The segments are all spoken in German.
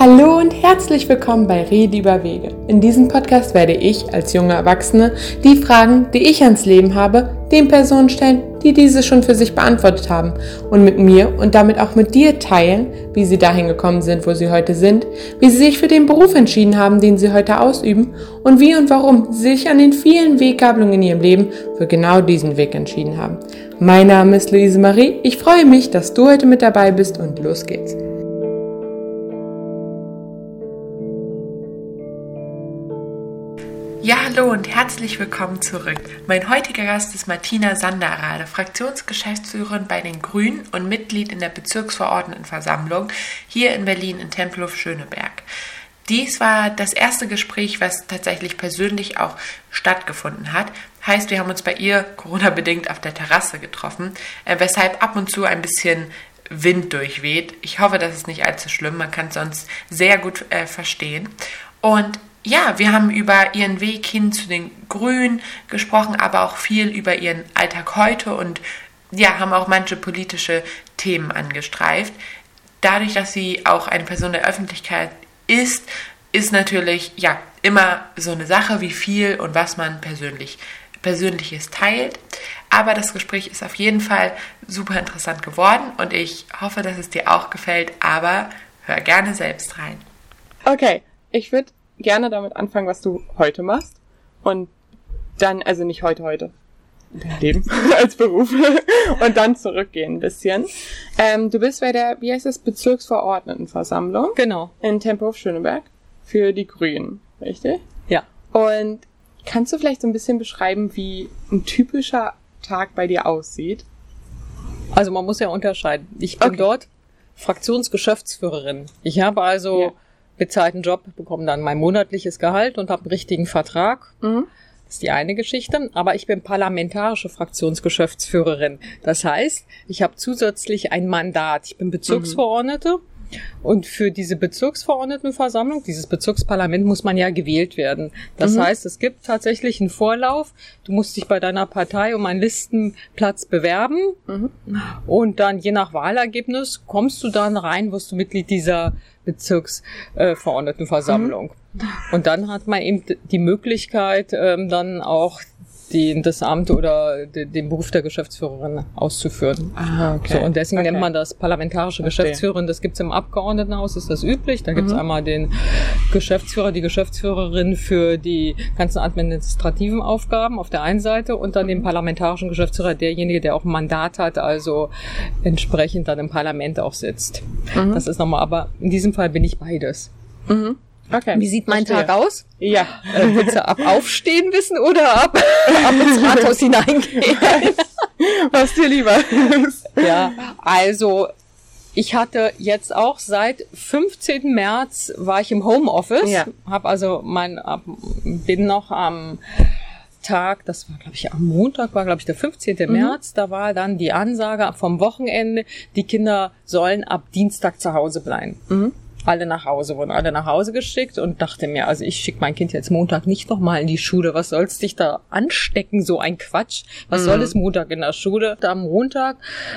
Hallo und herzlich willkommen bei Rede über Wege. In diesem Podcast werde ich als junge Erwachsene die Fragen, die ich ans Leben habe, den Personen stellen, die diese schon für sich beantwortet haben und mit mir und damit auch mit dir teilen, wie sie dahin gekommen sind, wo sie heute sind, wie sie sich für den Beruf entschieden haben, den sie heute ausüben und wie und warum sie sich an den vielen Weggabelungen in ihrem Leben für genau diesen Weg entschieden haben. Mein Name ist Luise Marie. Ich freue mich, dass du heute mit dabei bist und los geht's. Hallo und herzlich willkommen zurück. Mein heutiger Gast ist Martina Sanderade, Fraktionsgeschäftsführerin bei den Grünen und Mitglied in der Bezirksverordnetenversammlung hier in Berlin in Tempelhof-Schöneberg. Dies war das erste Gespräch, was tatsächlich persönlich auch stattgefunden hat. Heißt, wir haben uns bei ihr Corona-bedingt auf der Terrasse getroffen, äh, weshalb ab und zu ein bisschen Wind durchweht. Ich hoffe, das ist nicht allzu schlimm. Man kann es sonst sehr gut äh, verstehen. Und ja, wir haben über ihren Weg hin zu den Grünen gesprochen, aber auch viel über ihren Alltag heute und ja, haben auch manche politische Themen angestreift. Dadurch, dass sie auch eine Person der Öffentlichkeit ist, ist natürlich ja immer so eine Sache, wie viel und was man persönlich Persönliches teilt. Aber das Gespräch ist auf jeden Fall super interessant geworden und ich hoffe, dass es dir auch gefällt. Aber hör gerne selbst rein. Okay, ich würde gerne damit anfangen, was du heute machst. Und dann, also nicht heute, heute. Leben als Beruf. und dann zurückgehen ein bisschen. Ähm, du bist bei der, wie heißt das, Bezirksverordnetenversammlung. Genau. In Tempelhof-Schöneberg. Für die Grünen. Richtig? Ja. Und kannst du vielleicht so ein bisschen beschreiben, wie ein typischer Tag bei dir aussieht? Also man muss ja unterscheiden. Ich bin okay. dort Fraktionsgeschäftsführerin. Ich habe also ja bezahlten Job, bekomme dann mein monatliches Gehalt und habe einen richtigen Vertrag. Mhm. Das ist die eine Geschichte. Aber ich bin parlamentarische Fraktionsgeschäftsführerin. Das heißt, ich habe zusätzlich ein Mandat. Ich bin Bezirksverordnete. Mhm. Und für diese Bezirksverordnetenversammlung, dieses Bezirksparlament muss man ja gewählt werden. Das mhm. heißt, es gibt tatsächlich einen Vorlauf. Du musst dich bei deiner Partei um einen Listenplatz bewerben. Mhm. Und dann je nach Wahlergebnis kommst du dann rein, wirst du Mitglied dieser Bezirksverordnetenversammlung. Mhm. Und dann hat man eben die Möglichkeit, ähm, dann auch den, das Amt oder den, den Beruf der Geschäftsführerin auszuführen. Ah, okay. So, und deswegen okay. nennt man das parlamentarische Verstehe. Geschäftsführerin. Das gibt's im Abgeordnetenhaus, ist das üblich. Da gibt's mhm. einmal den Geschäftsführer, die Geschäftsführerin für die ganzen administrativen Aufgaben auf der einen Seite und dann den parlamentarischen Geschäftsführer, derjenige, der auch ein Mandat hat, also entsprechend dann im Parlament auch sitzt. Mhm. Das ist nochmal, aber in diesem Fall bin ich beides. Mhm. Okay. Wie sieht mein Verstehe. Tag aus? Ja. Äh, willst du ab Aufstehen wissen oder ab, ab ins Rathaus hineingehen? Was dir lieber Ja, also ich hatte jetzt auch seit 15. März war ich im Homeoffice, ja. habe also mein bin noch am Tag, das war glaube ich am Montag, war glaube ich der 15. Mhm. März, da war dann die Ansage vom Wochenende, die Kinder sollen ab Dienstag zu Hause bleiben. Mhm alle nach Hause, wurden alle nach Hause geschickt und dachte mir, also ich schicke mein Kind jetzt Montag nicht nochmal in die Schule. Was soll's dich da anstecken, so ein Quatsch? Was mhm. soll es Montag in der Schule? Am Montag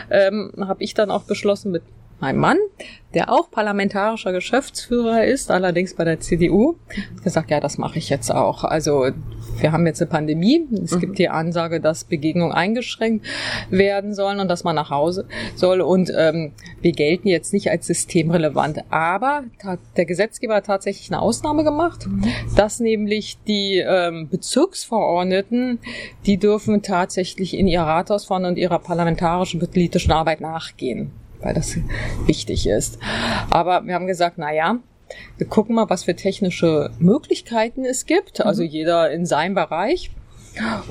ähm, habe ich dann auch beschlossen mit meinem Mann, der auch parlamentarischer Geschäftsführer ist, allerdings bei der CDU, gesagt, ja, das mache ich jetzt auch. Also wir haben jetzt eine Pandemie. Es mhm. gibt die Ansage, dass Begegnungen eingeschränkt werden sollen und dass man nach Hause soll. Und ähm, wir gelten jetzt nicht als systemrelevant. Aber der Gesetzgeber hat tatsächlich eine Ausnahme gemacht, mhm. dass nämlich die ähm, Bezirksverordneten, die dürfen tatsächlich in ihr Rathaus fahren und ihrer parlamentarischen politischen Arbeit nachgehen weil das wichtig ist. Aber wir haben gesagt, na ja, wir gucken mal, was für technische Möglichkeiten es gibt. Also mhm. jeder in seinem Bereich.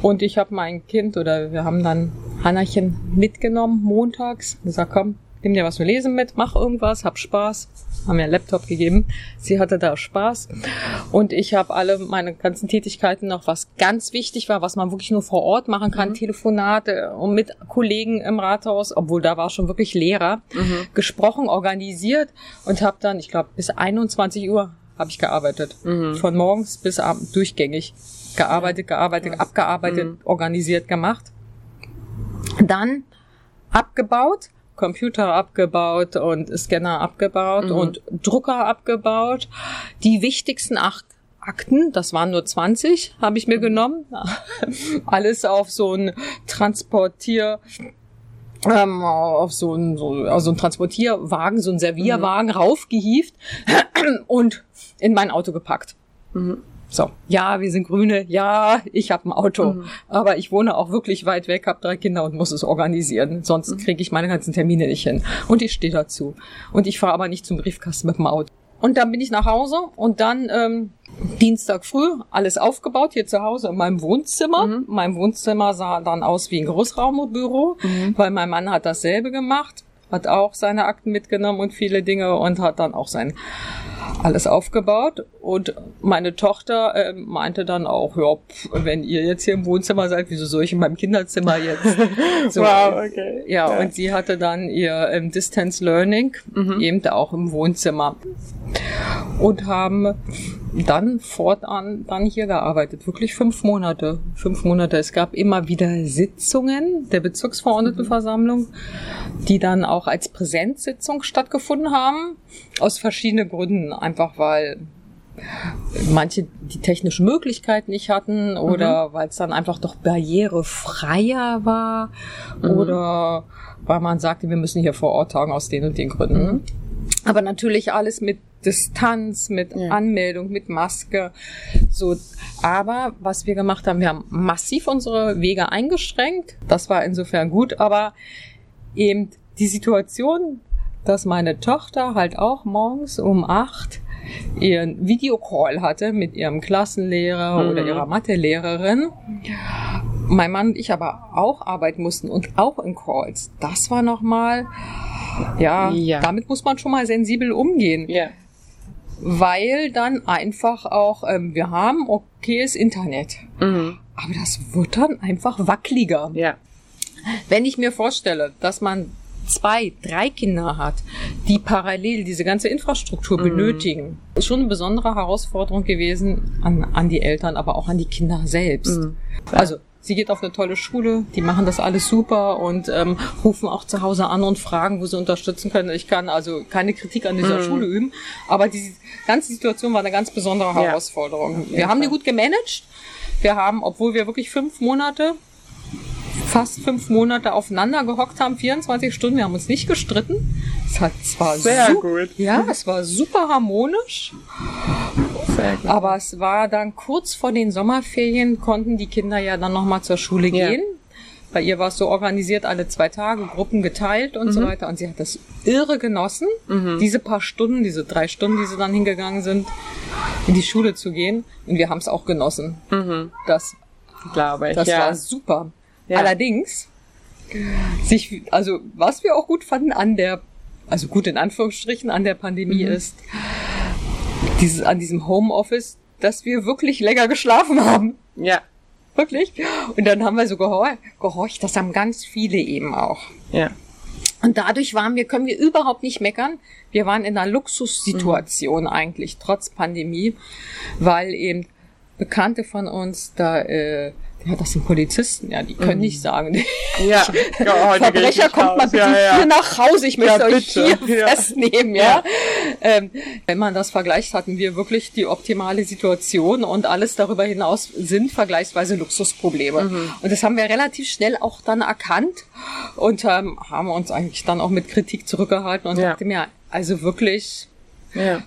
Und ich habe mein Kind oder wir haben dann Hannachen mitgenommen montags. Gesagt, komm, nimm dir was zu lesen mit, mach irgendwas, hab Spaß. Haben mir einen Laptop gegeben. Sie hatte da Spaß. Und ich habe alle meine ganzen Tätigkeiten noch, was ganz wichtig war, was man wirklich nur vor Ort machen kann, mhm. Telefonate und mit Kollegen im Rathaus, obwohl da war schon wirklich Lehrer, mhm. gesprochen, organisiert und habe dann, ich glaube, bis 21 Uhr habe ich gearbeitet. Mhm. Von morgens bis abends durchgängig. Gearbeitet, gearbeitet, abgearbeitet, mhm. organisiert, gemacht. Dann abgebaut Computer abgebaut und Scanner abgebaut mhm. und Drucker abgebaut. Die wichtigsten acht Akten, das waren nur 20, habe ich mir mhm. genommen. Alles auf so ein Transportier ähm, auf so ein, so, also ein Transportierwagen, so ein Servierwagen mhm. raufgehieft und in mein Auto gepackt. Mhm. So, ja, wir sind Grüne, ja, ich habe ein Auto, mhm. aber ich wohne auch wirklich weit weg, habe drei Kinder und muss es organisieren, sonst mhm. kriege ich meine ganzen Termine nicht hin. Und ich stehe dazu. Und ich fahre aber nicht zum Briefkasten mit dem Auto. Und dann bin ich nach Hause und dann ähm, Dienstag früh alles aufgebaut hier zu Hause in meinem Wohnzimmer. Mhm. Mein Wohnzimmer sah dann aus wie ein Großraumbüro, mhm. weil mein Mann hat dasselbe gemacht, hat auch seine Akten mitgenommen und viele Dinge und hat dann auch sein alles aufgebaut und meine Tochter äh, meinte dann auch, ja, pf, wenn ihr jetzt hier im Wohnzimmer seid, wieso soll ich in meinem Kinderzimmer jetzt? So, wow, okay. Ja, ja, und sie hatte dann ihr ähm, Distance Learning mhm. eben auch im Wohnzimmer und haben dann fortan dann hier gearbeitet. Wirklich fünf Monate. Fünf Monate. Es gab immer wieder Sitzungen der Bezirksverordnetenversammlung, die dann auch als Präsenzsitzung stattgefunden haben. Aus verschiedenen Gründen. Einfach weil manche die technischen Möglichkeiten nicht hatten oder mhm. weil es dann einfach doch barrierefreier war mhm. oder weil man sagte, wir müssen hier vor Ort tagen aus den und den Gründen. Mhm. Aber natürlich alles mit Distanz, mit ja. Anmeldung, mit Maske. So, aber was wir gemacht haben, wir haben massiv unsere Wege eingeschränkt. Das war insofern gut, aber eben die Situation, dass meine Tochter halt auch morgens um acht ihren Videocall hatte mit ihrem Klassenlehrer mhm. oder ihrer Mathelehrerin. Mein Mann und ich aber auch arbeiten mussten und auch in Calls. Das war nochmal, ja, ja, damit muss man schon mal sensibel umgehen. Ja weil dann einfach auch, ähm, wir haben okayes Internet. Mhm. Aber das wird dann einfach wackeliger. Ja. Wenn ich mir vorstelle, dass man zwei, drei Kinder hat, die parallel diese ganze Infrastruktur mhm. benötigen, ist schon eine besondere Herausforderung gewesen an, an die Eltern, aber auch an die Kinder selbst. Mhm. Also sie geht auf eine tolle Schule, die machen das alles super und ähm, rufen auch zu Hause an und fragen, wo sie unterstützen können. Ich kann also keine Kritik an dieser mhm. Schule üben, aber die ganze Situation war eine ganz besondere Herausforderung. Ja. Wir haben die gut gemanagt. Wir haben, obwohl wir wirklich fünf Monate fast fünf Monate aufeinander gehockt haben, 24 Stunden. Wir haben uns nicht gestritten. Es hat zwar sehr gut. Ja, es war super harmonisch. Sehr gut. Aber es war dann kurz vor den Sommerferien konnten die Kinder ja dann noch mal zur Schule ja. gehen. Bei ihr war es so organisiert, alle zwei Tage, Gruppen geteilt und mhm. so weiter. Und sie hat das irre genossen, mhm. diese paar Stunden, diese drei Stunden, die sie dann hingegangen sind, in die Schule zu gehen. Und wir haben es auch genossen. Mhm. Das, glaube ich. Das ja. war super. Ja. Allerdings, sich, also was wir auch gut fanden an der, also gut in Anführungsstrichen an der Pandemie mhm. ist, dieses, an diesem Homeoffice, dass wir wirklich länger geschlafen haben. Ja. Wirklich. Und dann haben wir so gehor gehorcht, das haben ganz viele eben auch. Ja. Und dadurch waren wir, können wir überhaupt nicht meckern. Wir waren in einer Luxussituation mhm. eigentlich, trotz Pandemie, weil eben Bekannte von uns da äh, ja, das sind Polizisten, ja, die können mhm. nicht sagen. Ja, ja Verbrecher kommt mal bitte ja, ja. hier nach Hause, ich möchte euch hier festnehmen, ja. Ähm, wenn man das vergleicht, hatten wir wirklich die optimale Situation und alles darüber hinaus sind vergleichsweise Luxusprobleme. Mhm. Und das haben wir relativ schnell auch dann erkannt und ähm, haben uns eigentlich dann auch mit Kritik zurückgehalten und dachte mir, also wirklich,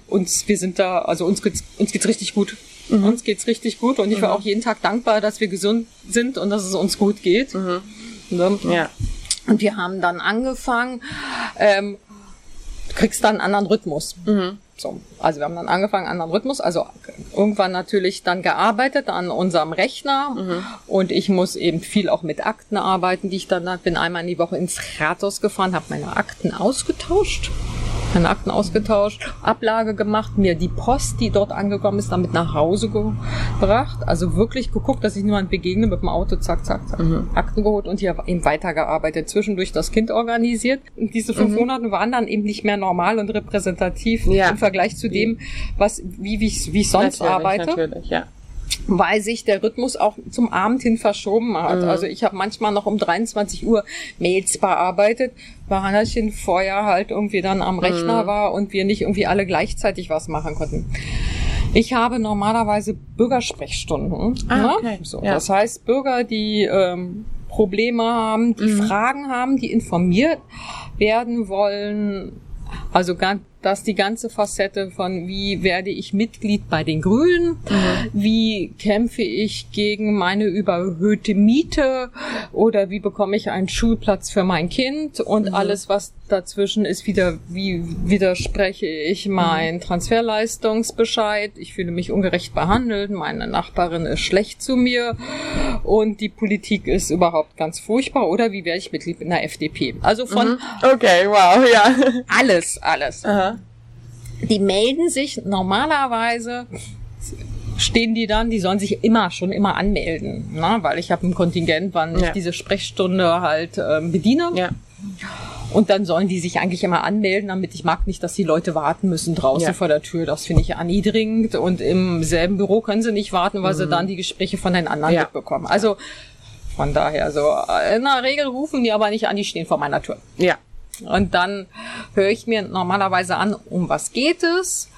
uns, wir sind da, also uns geht's, uns geht's richtig gut. Mhm. Uns geht's richtig gut und ich war mhm. auch jeden Tag dankbar, dass wir gesund sind und dass es uns gut geht. Mhm. Ne? Ja. Und wir haben dann angefangen, ähm, du kriegst dann einen anderen Rhythmus. Mhm. So, also wir haben dann angefangen, einen anderen Rhythmus, also irgendwann natürlich dann gearbeitet an unserem Rechner mhm. und ich muss eben viel auch mit Akten arbeiten, die ich dann bin einmal in die Woche ins Rathaus gefahren, habe meine Akten ausgetauscht meine Akten ausgetauscht, Ablage gemacht, mir die Post, die dort angekommen ist, damit nach Hause gebracht. Also wirklich geguckt, dass ich niemand begegne mit dem Auto, zack, zack, zack, mhm. Akten geholt und hier eben weitergearbeitet. Zwischendurch das Kind organisiert. Und diese fünf mhm. Monate waren dann eben nicht mehr normal und repräsentativ ja. im Vergleich zu dem, was, wie, wie, ich, wie ich sonst natürlich, arbeite. Natürlich, ja. Weil sich der Rhythmus auch zum Abend hin verschoben hat. Mhm. Also ich habe manchmal noch um 23 Uhr Mails bearbeitet, weil Hannachen vorher halt irgendwie dann am Rechner mhm. war und wir nicht irgendwie alle gleichzeitig was machen konnten. Ich habe normalerweise Bürgersprechstunden. Ah, ne? okay. so, ja. Das heißt, Bürger, die ähm, Probleme haben, die mhm. Fragen haben, die informiert werden wollen, also ganz dass die ganze Facette von wie werde ich Mitglied bei den Grünen, mhm. wie kämpfe ich gegen meine überhöhte Miete oder wie bekomme ich einen Schulplatz für mein Kind und mhm. alles, was dazwischen ist, wieder, wie widerspreche ich mein Transferleistungsbescheid, ich fühle mich ungerecht behandelt, meine Nachbarin ist schlecht zu mir und die Politik ist überhaupt ganz furchtbar oder wie werde ich Mitglied in der FDP. Also von mhm. Okay, wow, ja. Alles, alles. Aha die melden sich normalerweise stehen die dann, die sollen sich immer schon immer anmelden, ne? weil ich habe ein Kontingent, wann ja. ich diese Sprechstunde halt ähm, bediene. Ja. Und dann sollen die sich eigentlich immer anmelden, damit ich mag nicht, dass die Leute warten müssen draußen ja. vor der Tür. Das finde ich erniedrigend. Und im selben Büro können sie nicht warten, weil mhm. sie dann die Gespräche von den anderen ja. mitbekommen. Also von daher, so in der Regel rufen die aber nicht an, die stehen vor meiner Tür. Ja. Und dann höre ich mir normalerweise an, um was geht es?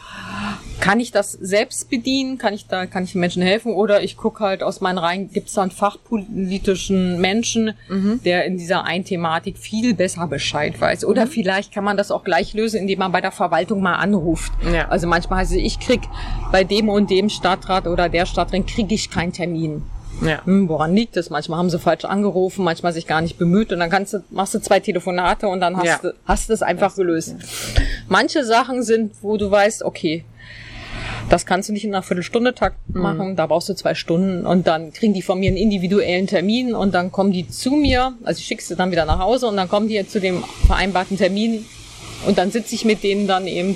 Kann ich das selbst bedienen? Kann ich da, kann ich den Menschen helfen? Oder ich gucke halt aus meinen Reihen, gibt es da einen fachpolitischen Menschen, mhm. der in dieser einen Thematik viel besser Bescheid weiß? Oder mhm. vielleicht kann man das auch gleich lösen, indem man bei der Verwaltung mal anruft. Ja. Also manchmal heißt es, ich krieg bei dem und dem Stadtrat oder der Stadtrat kriege ich keinen Termin. Ja. Hm, woran liegt das? Manchmal haben sie falsch angerufen, manchmal sich gar nicht bemüht und dann kannst du, machst du zwei Telefonate und dann hast ja. du, hast du es einfach das, gelöst. Ja. Manche Sachen sind, wo du weißt, okay, das kannst du nicht in einer Viertelstunde Takt mhm. machen, mhm. da brauchst du zwei Stunden und dann kriegen die von mir einen individuellen Termin und dann kommen die zu mir, also ich schickst du dann wieder nach Hause und dann kommen die zu dem vereinbarten Termin und dann sitze ich mit denen dann eben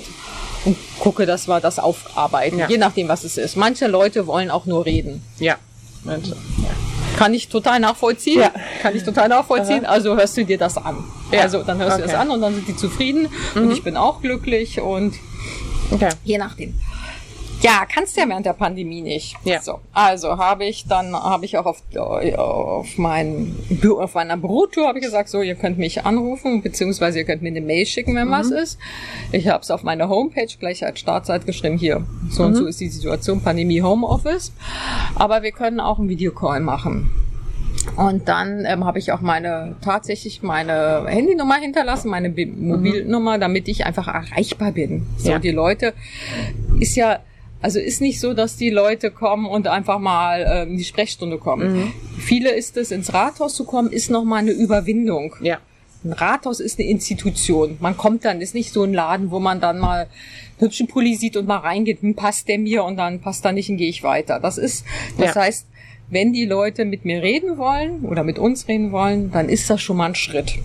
und gucke, dass wir das aufarbeiten, ja. je nachdem, was es ist. Manche Leute wollen auch nur reden. Ja. Mensch. Kann ich total nachvollziehen. Ja. Kann ich total nachvollziehen. Aha. Also hörst du dir das an. Ja. Also dann hörst okay. du das an und dann sind die zufrieden mhm. und ich bin auch glücklich und okay. je nachdem. Ja, kannst ja während der Pandemie nicht. Ja. So, also habe ich dann habe ich auch auf auf mein auf meiner Bürotour habe ich gesagt, so ihr könnt mich anrufen beziehungsweise ihr könnt mir eine Mail schicken, wenn mhm. was ist. Ich habe es auf meiner Homepage gleich als Startseite geschrieben hier. So mhm. und so ist die Situation Pandemie Homeoffice. Aber wir können auch einen Videocall machen. Und dann ähm, habe ich auch meine tatsächlich meine Handynummer hinterlassen, meine Mobilnummer, damit ich einfach erreichbar bin. So ja. die Leute ist ja also ist nicht so, dass die Leute kommen und einfach mal ähm, in die Sprechstunde kommen. Mhm. Viele ist es, ins Rathaus zu kommen, ist nochmal eine Überwindung. Ja. Ein Rathaus ist eine Institution. Man kommt dann, ist nicht so ein Laden, wo man dann mal hübschen Pulli sieht und mal reingeht, hm, passt der mir und dann passt er nicht und gehe ich weiter. Das ist, das ja. heißt, wenn die Leute mit mir reden wollen oder mit uns reden wollen, dann ist das schon mal ein Schritt.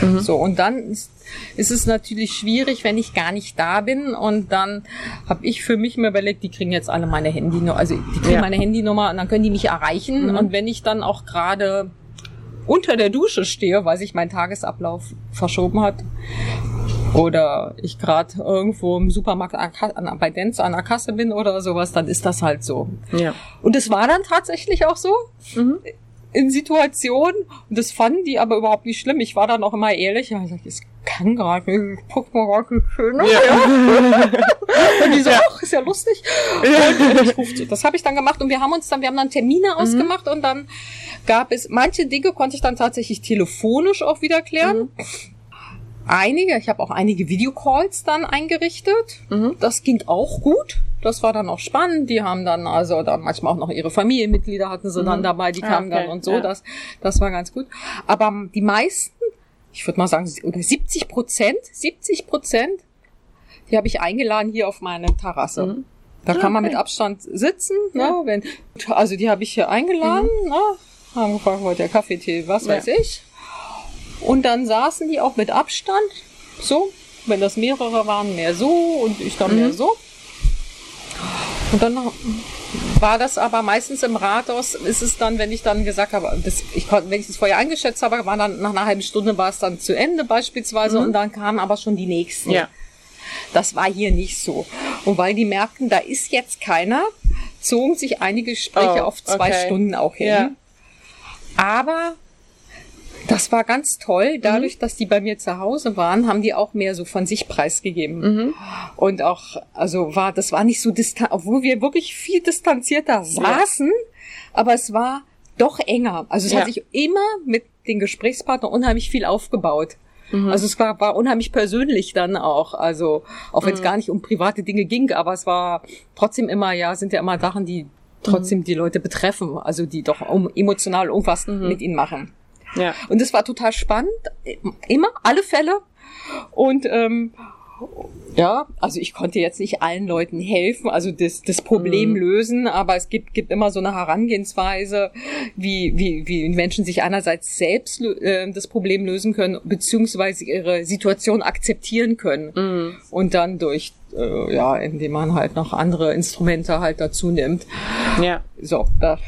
Mhm. So, und dann ist, ist es natürlich schwierig, wenn ich gar nicht da bin. Und dann habe ich für mich mir überlegt, die kriegen jetzt alle meine Handynummer, also die kriegen ja. meine Handynummer und dann können die mich erreichen. Mhm. Und wenn ich dann auch gerade unter der Dusche stehe, weil sich mein Tagesablauf verschoben hat, oder ich gerade irgendwo im Supermarkt bei Dance an der Kasse bin oder sowas, dann ist das halt so. Ja. Und es war dann tatsächlich auch so. Mhm in Situationen und das fanden die aber überhaupt nicht schlimm. Ich war dann auch immer ehrlich. Ja, ich sag, es kann gerade, guck mal, gerade schön. Ja. ja. und die so, ja. ach, ist ja lustig. Und ich ruf, das habe ich dann gemacht und wir haben uns dann, wir haben dann Termine mhm. ausgemacht und dann gab es, manche Dinge konnte ich dann tatsächlich telefonisch auch wieder klären. Mhm. Einige, ich habe auch einige Videocalls dann eingerichtet. Mhm. Das ging auch gut. Das war dann auch spannend. Die haben dann also dann manchmal auch noch ihre Familienmitglieder hatten sie mhm. dann dabei, die kamen okay. dann und so. Ja. Das, das war ganz gut. Aber die meisten, ich würde mal sagen, oder 70 Prozent, 70 Prozent, die habe ich eingeladen hier auf meine Terrasse. Mhm. Da kann man mit Abstand sitzen. Ne, ja. wenn, also die habe ich hier eingeladen. Mhm. Ne, haben gefragt, wollt ihr Kaffee, Tee, was ja. weiß ich. Und dann saßen die auch mit Abstand. So, wenn das mehrere waren, mehr so und ich dann mehr mhm. so. Und dann war das aber meistens im Rathaus, ist es dann, wenn ich dann gesagt habe, das, ich konnte, wenn ich es vorher eingeschätzt habe, war dann nach einer halben Stunde war es dann zu Ende beispielsweise mhm. und dann kamen aber schon die nächsten. Ja. Das war hier nicht so. Und weil die merkten, da ist jetzt keiner, zogen sich einige Gespräche Oh, auf zwei okay. Stunden auch hin. Ja. Aber das war ganz toll. Dadurch, dass die bei mir zu Hause waren, haben die auch mehr so von sich preisgegeben. Und auch, also war, das war nicht so distant, obwohl wir wirklich viel distanzierter saßen, aber es war doch enger. Also es Ja. hat sich immer mit den Gesprächspartnern unheimlich viel aufgebaut. Also es war, war unheimlich persönlich dann auch. Also auch wenn es gar nicht um private Dinge ging, aber es war trotzdem immer, ja, sind ja immer Sachen, die trotzdem die Leute betreffen, also die doch emotional irgendwas mit ihnen machen. Ja. Und es war total spannend, immer, alle Fälle. Und ähm, ja, also ich konnte jetzt nicht allen Leuten helfen, also das, das Problem lösen, aber es gibt, gibt immer so eine Herangehensweise, wie, wie, wie Menschen sich einerseits selbst äh, das Problem lösen können, beziehungsweise ihre Situation akzeptieren können. Und dann durch, äh, ja, indem man halt noch andere Instrumente halt dazu nimmt. Ja. So, da,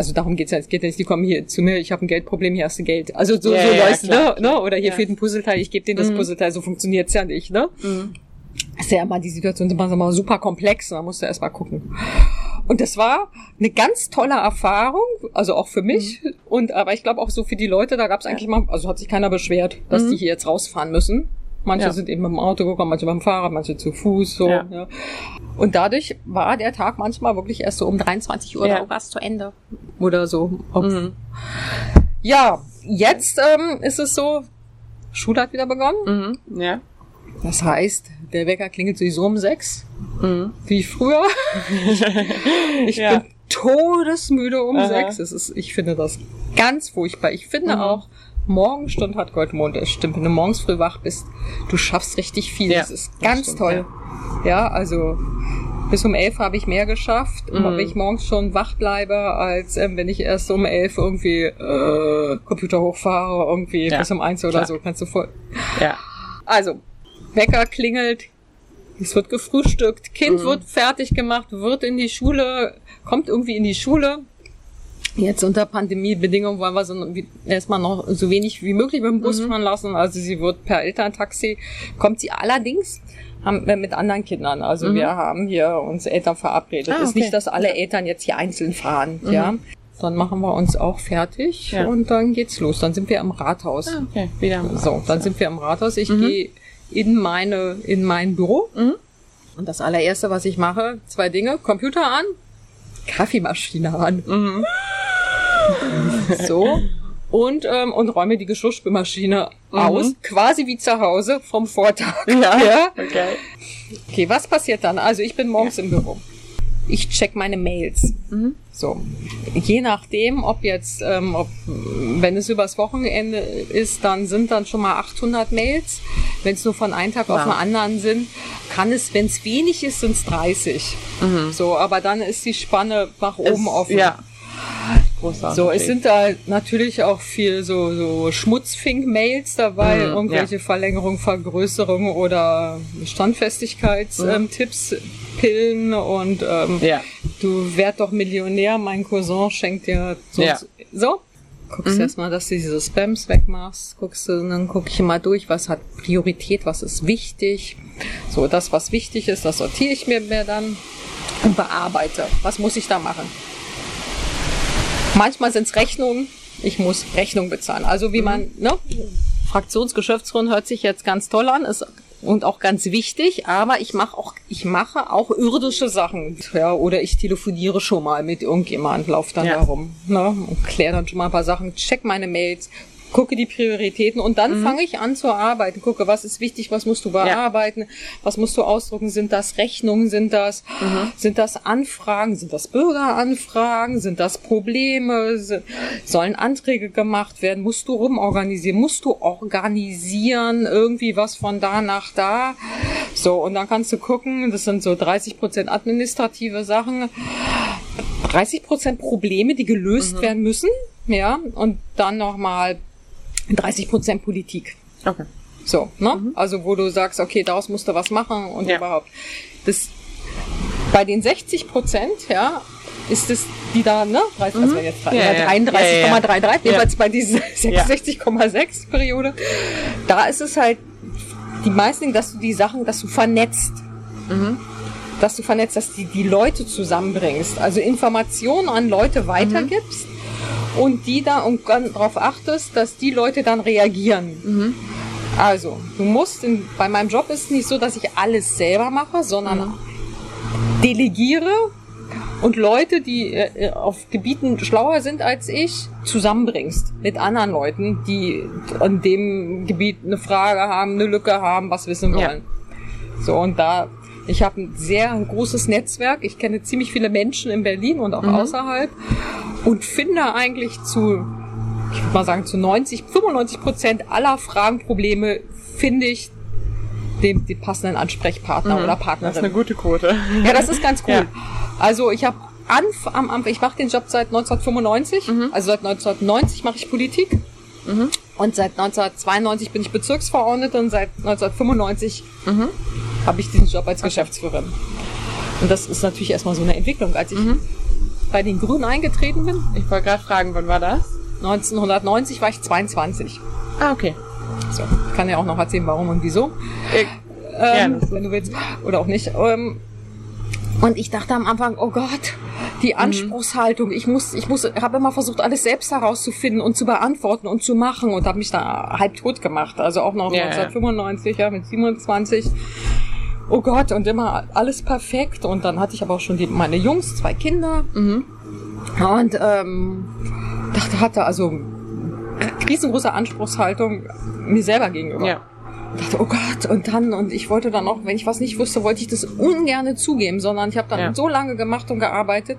also darum geht's ja. Es geht ja nicht, die kommen hier zu mir, ich habe ein Geldproblem, hier hast du Geld. Also so, Ja, so ja, läuft's, klar, ne? ne? Oder hier Ja. fehlt ein Puzzleteil, ich gebe denen das Puzzleteil, so funktioniert's ja nicht, ne? Ist ja immer, die Situation ist immer, super komplex, man muss ja erst mal gucken. Und das war eine ganz tolle Erfahrung, also auch für mich und aber ich glaube auch so für die Leute, da gab's eigentlich mal, also hat sich keiner beschwert, dass die hier jetzt rausfahren müssen. Manche Ja. sind eben mit dem Auto gekommen, manche mit dem Fahrrad, manche zu Fuß, so. Ja. Ja. Und dadurch war der Tag manchmal wirklich erst so um 23 Uhr Ja. oder was zu Ende. Oder so. Ob- Ja, jetzt ähm, ist es so, Schule hat wieder begonnen. Mhm. Ja. Das heißt, der Wecker klingelt sowieso um sechs, Mhm. wie früher. ich Ja. bin todesmüde um Aha. sechs. Es ist, ich finde das ganz furchtbar. Ich finde Mhm. auch, Morgenstund hat Goldmond. Das stimmt. Wenn du morgens früh wach bist, du schaffst richtig viel. Ja, das ist das ganz stimmt, toll. Ja. also bis um elf habe ich mehr geschafft, Mhm. wenn ich morgens schon wach bleibe, als ähm, wenn ich erst um elf irgendwie äh, Computer hochfahre, irgendwie Ja, bis um eins oder klar. so. Kannst du voll. Ja. Also, Wecker klingelt, es wird gefrühstückt, Kind Mhm. wird fertig gemacht, wird in die Schule, kommt irgendwie in die Schule. Jetzt unter Pandemiebedingungen wollen wir wie- erstmal noch so wenig wie möglich mit dem Mhm. Bus fahren lassen. Also sie wird per Elterntaxi, kommt sie allerdings haben wir mit anderen Kindern. Also wir haben hier uns Eltern verabredet. Mhm. Ah, Ist okay. Mhm. nicht, dass alle Eltern jetzt hier einzeln fahren, ja. Dann machen wir uns auch fertig Ja. und dann geht's los. Dann sind wir am Rathaus. Ah, okay. Wieder. So, dann sind wir am Rathaus. Ich Mhm. gehe in meine, in mein Büro. Und das allererste, was ich mache, zwei Dinge. Computer an, Kaffeemaschine an. Mhm. So. Und, ähm, und räume die Geschirrspülmaschine aus. Quasi wie zu Hause vom Vortag. Mhm. Ja. ja. Okay. Okay, was passiert dann? Also ich bin morgens im Büro. Ich check meine Mails. Mhm. So, je nachdem, ob jetzt, ähm, ob, wenn es übers Wochenende ist, dann sind dann schon mal 800 Mails. Wenn es nur von einem Tag auf Wow. den anderen sind, kann es, wenn es wenig ist, sind es 30. So, aber dann ist die Spanne nach oben offen. Ja. Großartig. So, es sind da natürlich auch viel so, so Schmutzfink-Mails dabei, Mhm, irgendwelche Verlängerung, Vergrößerung oder Standfestigkeitstipps, Pillen und ähm, Ja. du werd doch Millionär, mein Cousin schenkt dir so. Ja. So. Guckst Mhm. erst mal, dass du diese Spams wegmachst, guckst du, dann gucke ich mal durch, was hat Priorität, was ist wichtig. So, das, was wichtig ist, das sortiere ich mir dann und bearbeite. Was muss ich da machen? Manchmal sind es Rechnungen. Ich muss Rechnung bezahlen. Also wie man, ne? Fraktionsgeschäftsführer hört sich jetzt ganz toll an, ist und auch ganz wichtig, aber ich mache auch, ich mache auch irdische Sachen. Ja, oder ich telefoniere schon mal mit irgendjemand, lauf dann Ja. da rum, ne? Und kläre dann schon mal ein paar Sachen, check meine Mails, gucke die Prioritäten und dann fange ich an zu arbeiten. Gucke, was ist wichtig, was musst du bearbeiten, was musst du ausdrucken, sind das Rechnungen, sind das, sind das Anfragen, sind das Bürgeranfragen, sind das Probleme, Si- sollen Anträge gemacht werden, musst du rumorganisieren, musst du organisieren, irgendwie was von da nach da. So, und dann kannst du gucken, das sind so 30 Prozent administrative Sachen, 30 Prozent Probleme, die gelöst werden müssen, ja, und dann nochmal 30 Prozent Politik. Okay. So, ne? Also wo du sagst, okay, daraus musst du was machen und Ja. überhaupt. Das, bei den 60 Prozent, ja, ist es die da, ne? 30, also jetzt Mhm. Ja, ja. 33,33, Ja, ja. jeweils bei dieser 66,6 Periode. Da ist es halt die meisten dass du die Sachen, dass du vernetzt. Dass du vernetzt, dass du die Leute zusammenbringst. Also Informationen an Leute weitergibst mhm. und die da und darauf achtest, dass die Leute dann reagieren. Mhm. Also, du musst, in, bei meinem Job ist es nicht so, dass ich alles selber mache, sondern mhm. delegiere und Leute, die äh, auf Gebieten schlauer sind als ich, zusammenbringst mit anderen Leuten, die an dem Gebiet eine Frage haben, eine Lücke haben, was wissen wollen. Ja. So, und da, ich habe ein sehr großes Netzwerk. Ich kenne ziemlich viele Menschen in Berlin und auch mhm. außerhalb und finde eigentlich zu, ich würde mal sagen, zu 90, 95 Prozent aller Fragen, Probleme finde ich den, den passenden Ansprechpartner mhm. oder Partnerin. Das ist eine gute Quote. Ja, das ist ganz cool. Ja. Also ich habe am Anfang, ich mache den Job seit 1995, mhm. also seit 1990 mache ich Politik. Mhm. Und seit 1992 bin ich Bezirksverordnete und seit 1995 mhm. Habe ich diesen Job als Geschäftsführerin. Und das ist natürlich erstmal so eine Entwicklung. Als ich mhm. bei den Grünen eingetreten bin. Ich wollte gerade fragen, wann war das? 1990 war ich 22. Ah, okay. So, ich kann ja auch noch erzählen, warum und wieso. Äh, ähm, ja, wenn du willst. Oder auch nicht. Ähm, und ich dachte am Anfang, oh Gott, die mhm. Anspruchshaltung. Ich muss, ich muss, habe immer versucht, alles selbst herauszufinden und zu beantworten und zu machen und habe mich da halb tot gemacht. Also auch noch ja, 1995, ja, mit 27. Oh Gott, und immer alles perfekt. Und dann hatte ich aber auch schon die, meine Jungs, zwei Kinder. Mhm. Und ähm, dachte, hatte also riesengroße Anspruchshaltung mir selber gegenüber. Ja dachte, oh Gott, und dann, und ich wollte dann auch, wenn ich was nicht wusste, wollte ich das ungern zugeben, sondern ich habe dann ja. so lange gemacht und gearbeitet.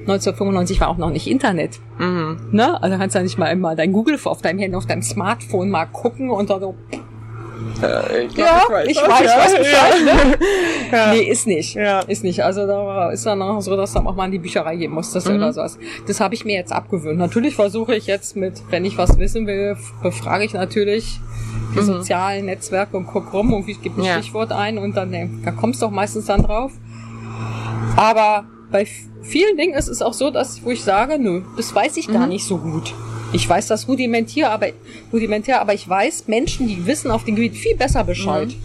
1995 war auch noch nicht Internet. Mhm. Ne? Also kannst du ja nicht mal immer dein Google auf deinem Handy, auf deinem Smartphone mal gucken und dann so, äh, ich glaub, ja, ich weiß, ich weiß ja. was Bescheid, ne? ja. Nee, ist nicht. Ja. Ist nicht. Also da ist dann auch so, dass dann auch mal in die Bücherei gehen muss, das mhm. oder sowas. Das habe ich mir jetzt abgewöhnt. Natürlich versuche ich jetzt mit, wenn ich was wissen will, befrage ich natürlich die mhm. sozialen Netzwerke und guck rum und ich gebe ein ja. Stichwort ein und dann denk, da kommst du auch meistens dann drauf. Aber bei vielen Dingen ist es auch so, dass wo ich sage, nö, das weiß ich mhm. gar nicht so gut. Ich weiß das rudimentär, aber, rudimentär, aber ich weiß Menschen, die wissen auf dem Gebiet viel besser Bescheid. Mhm.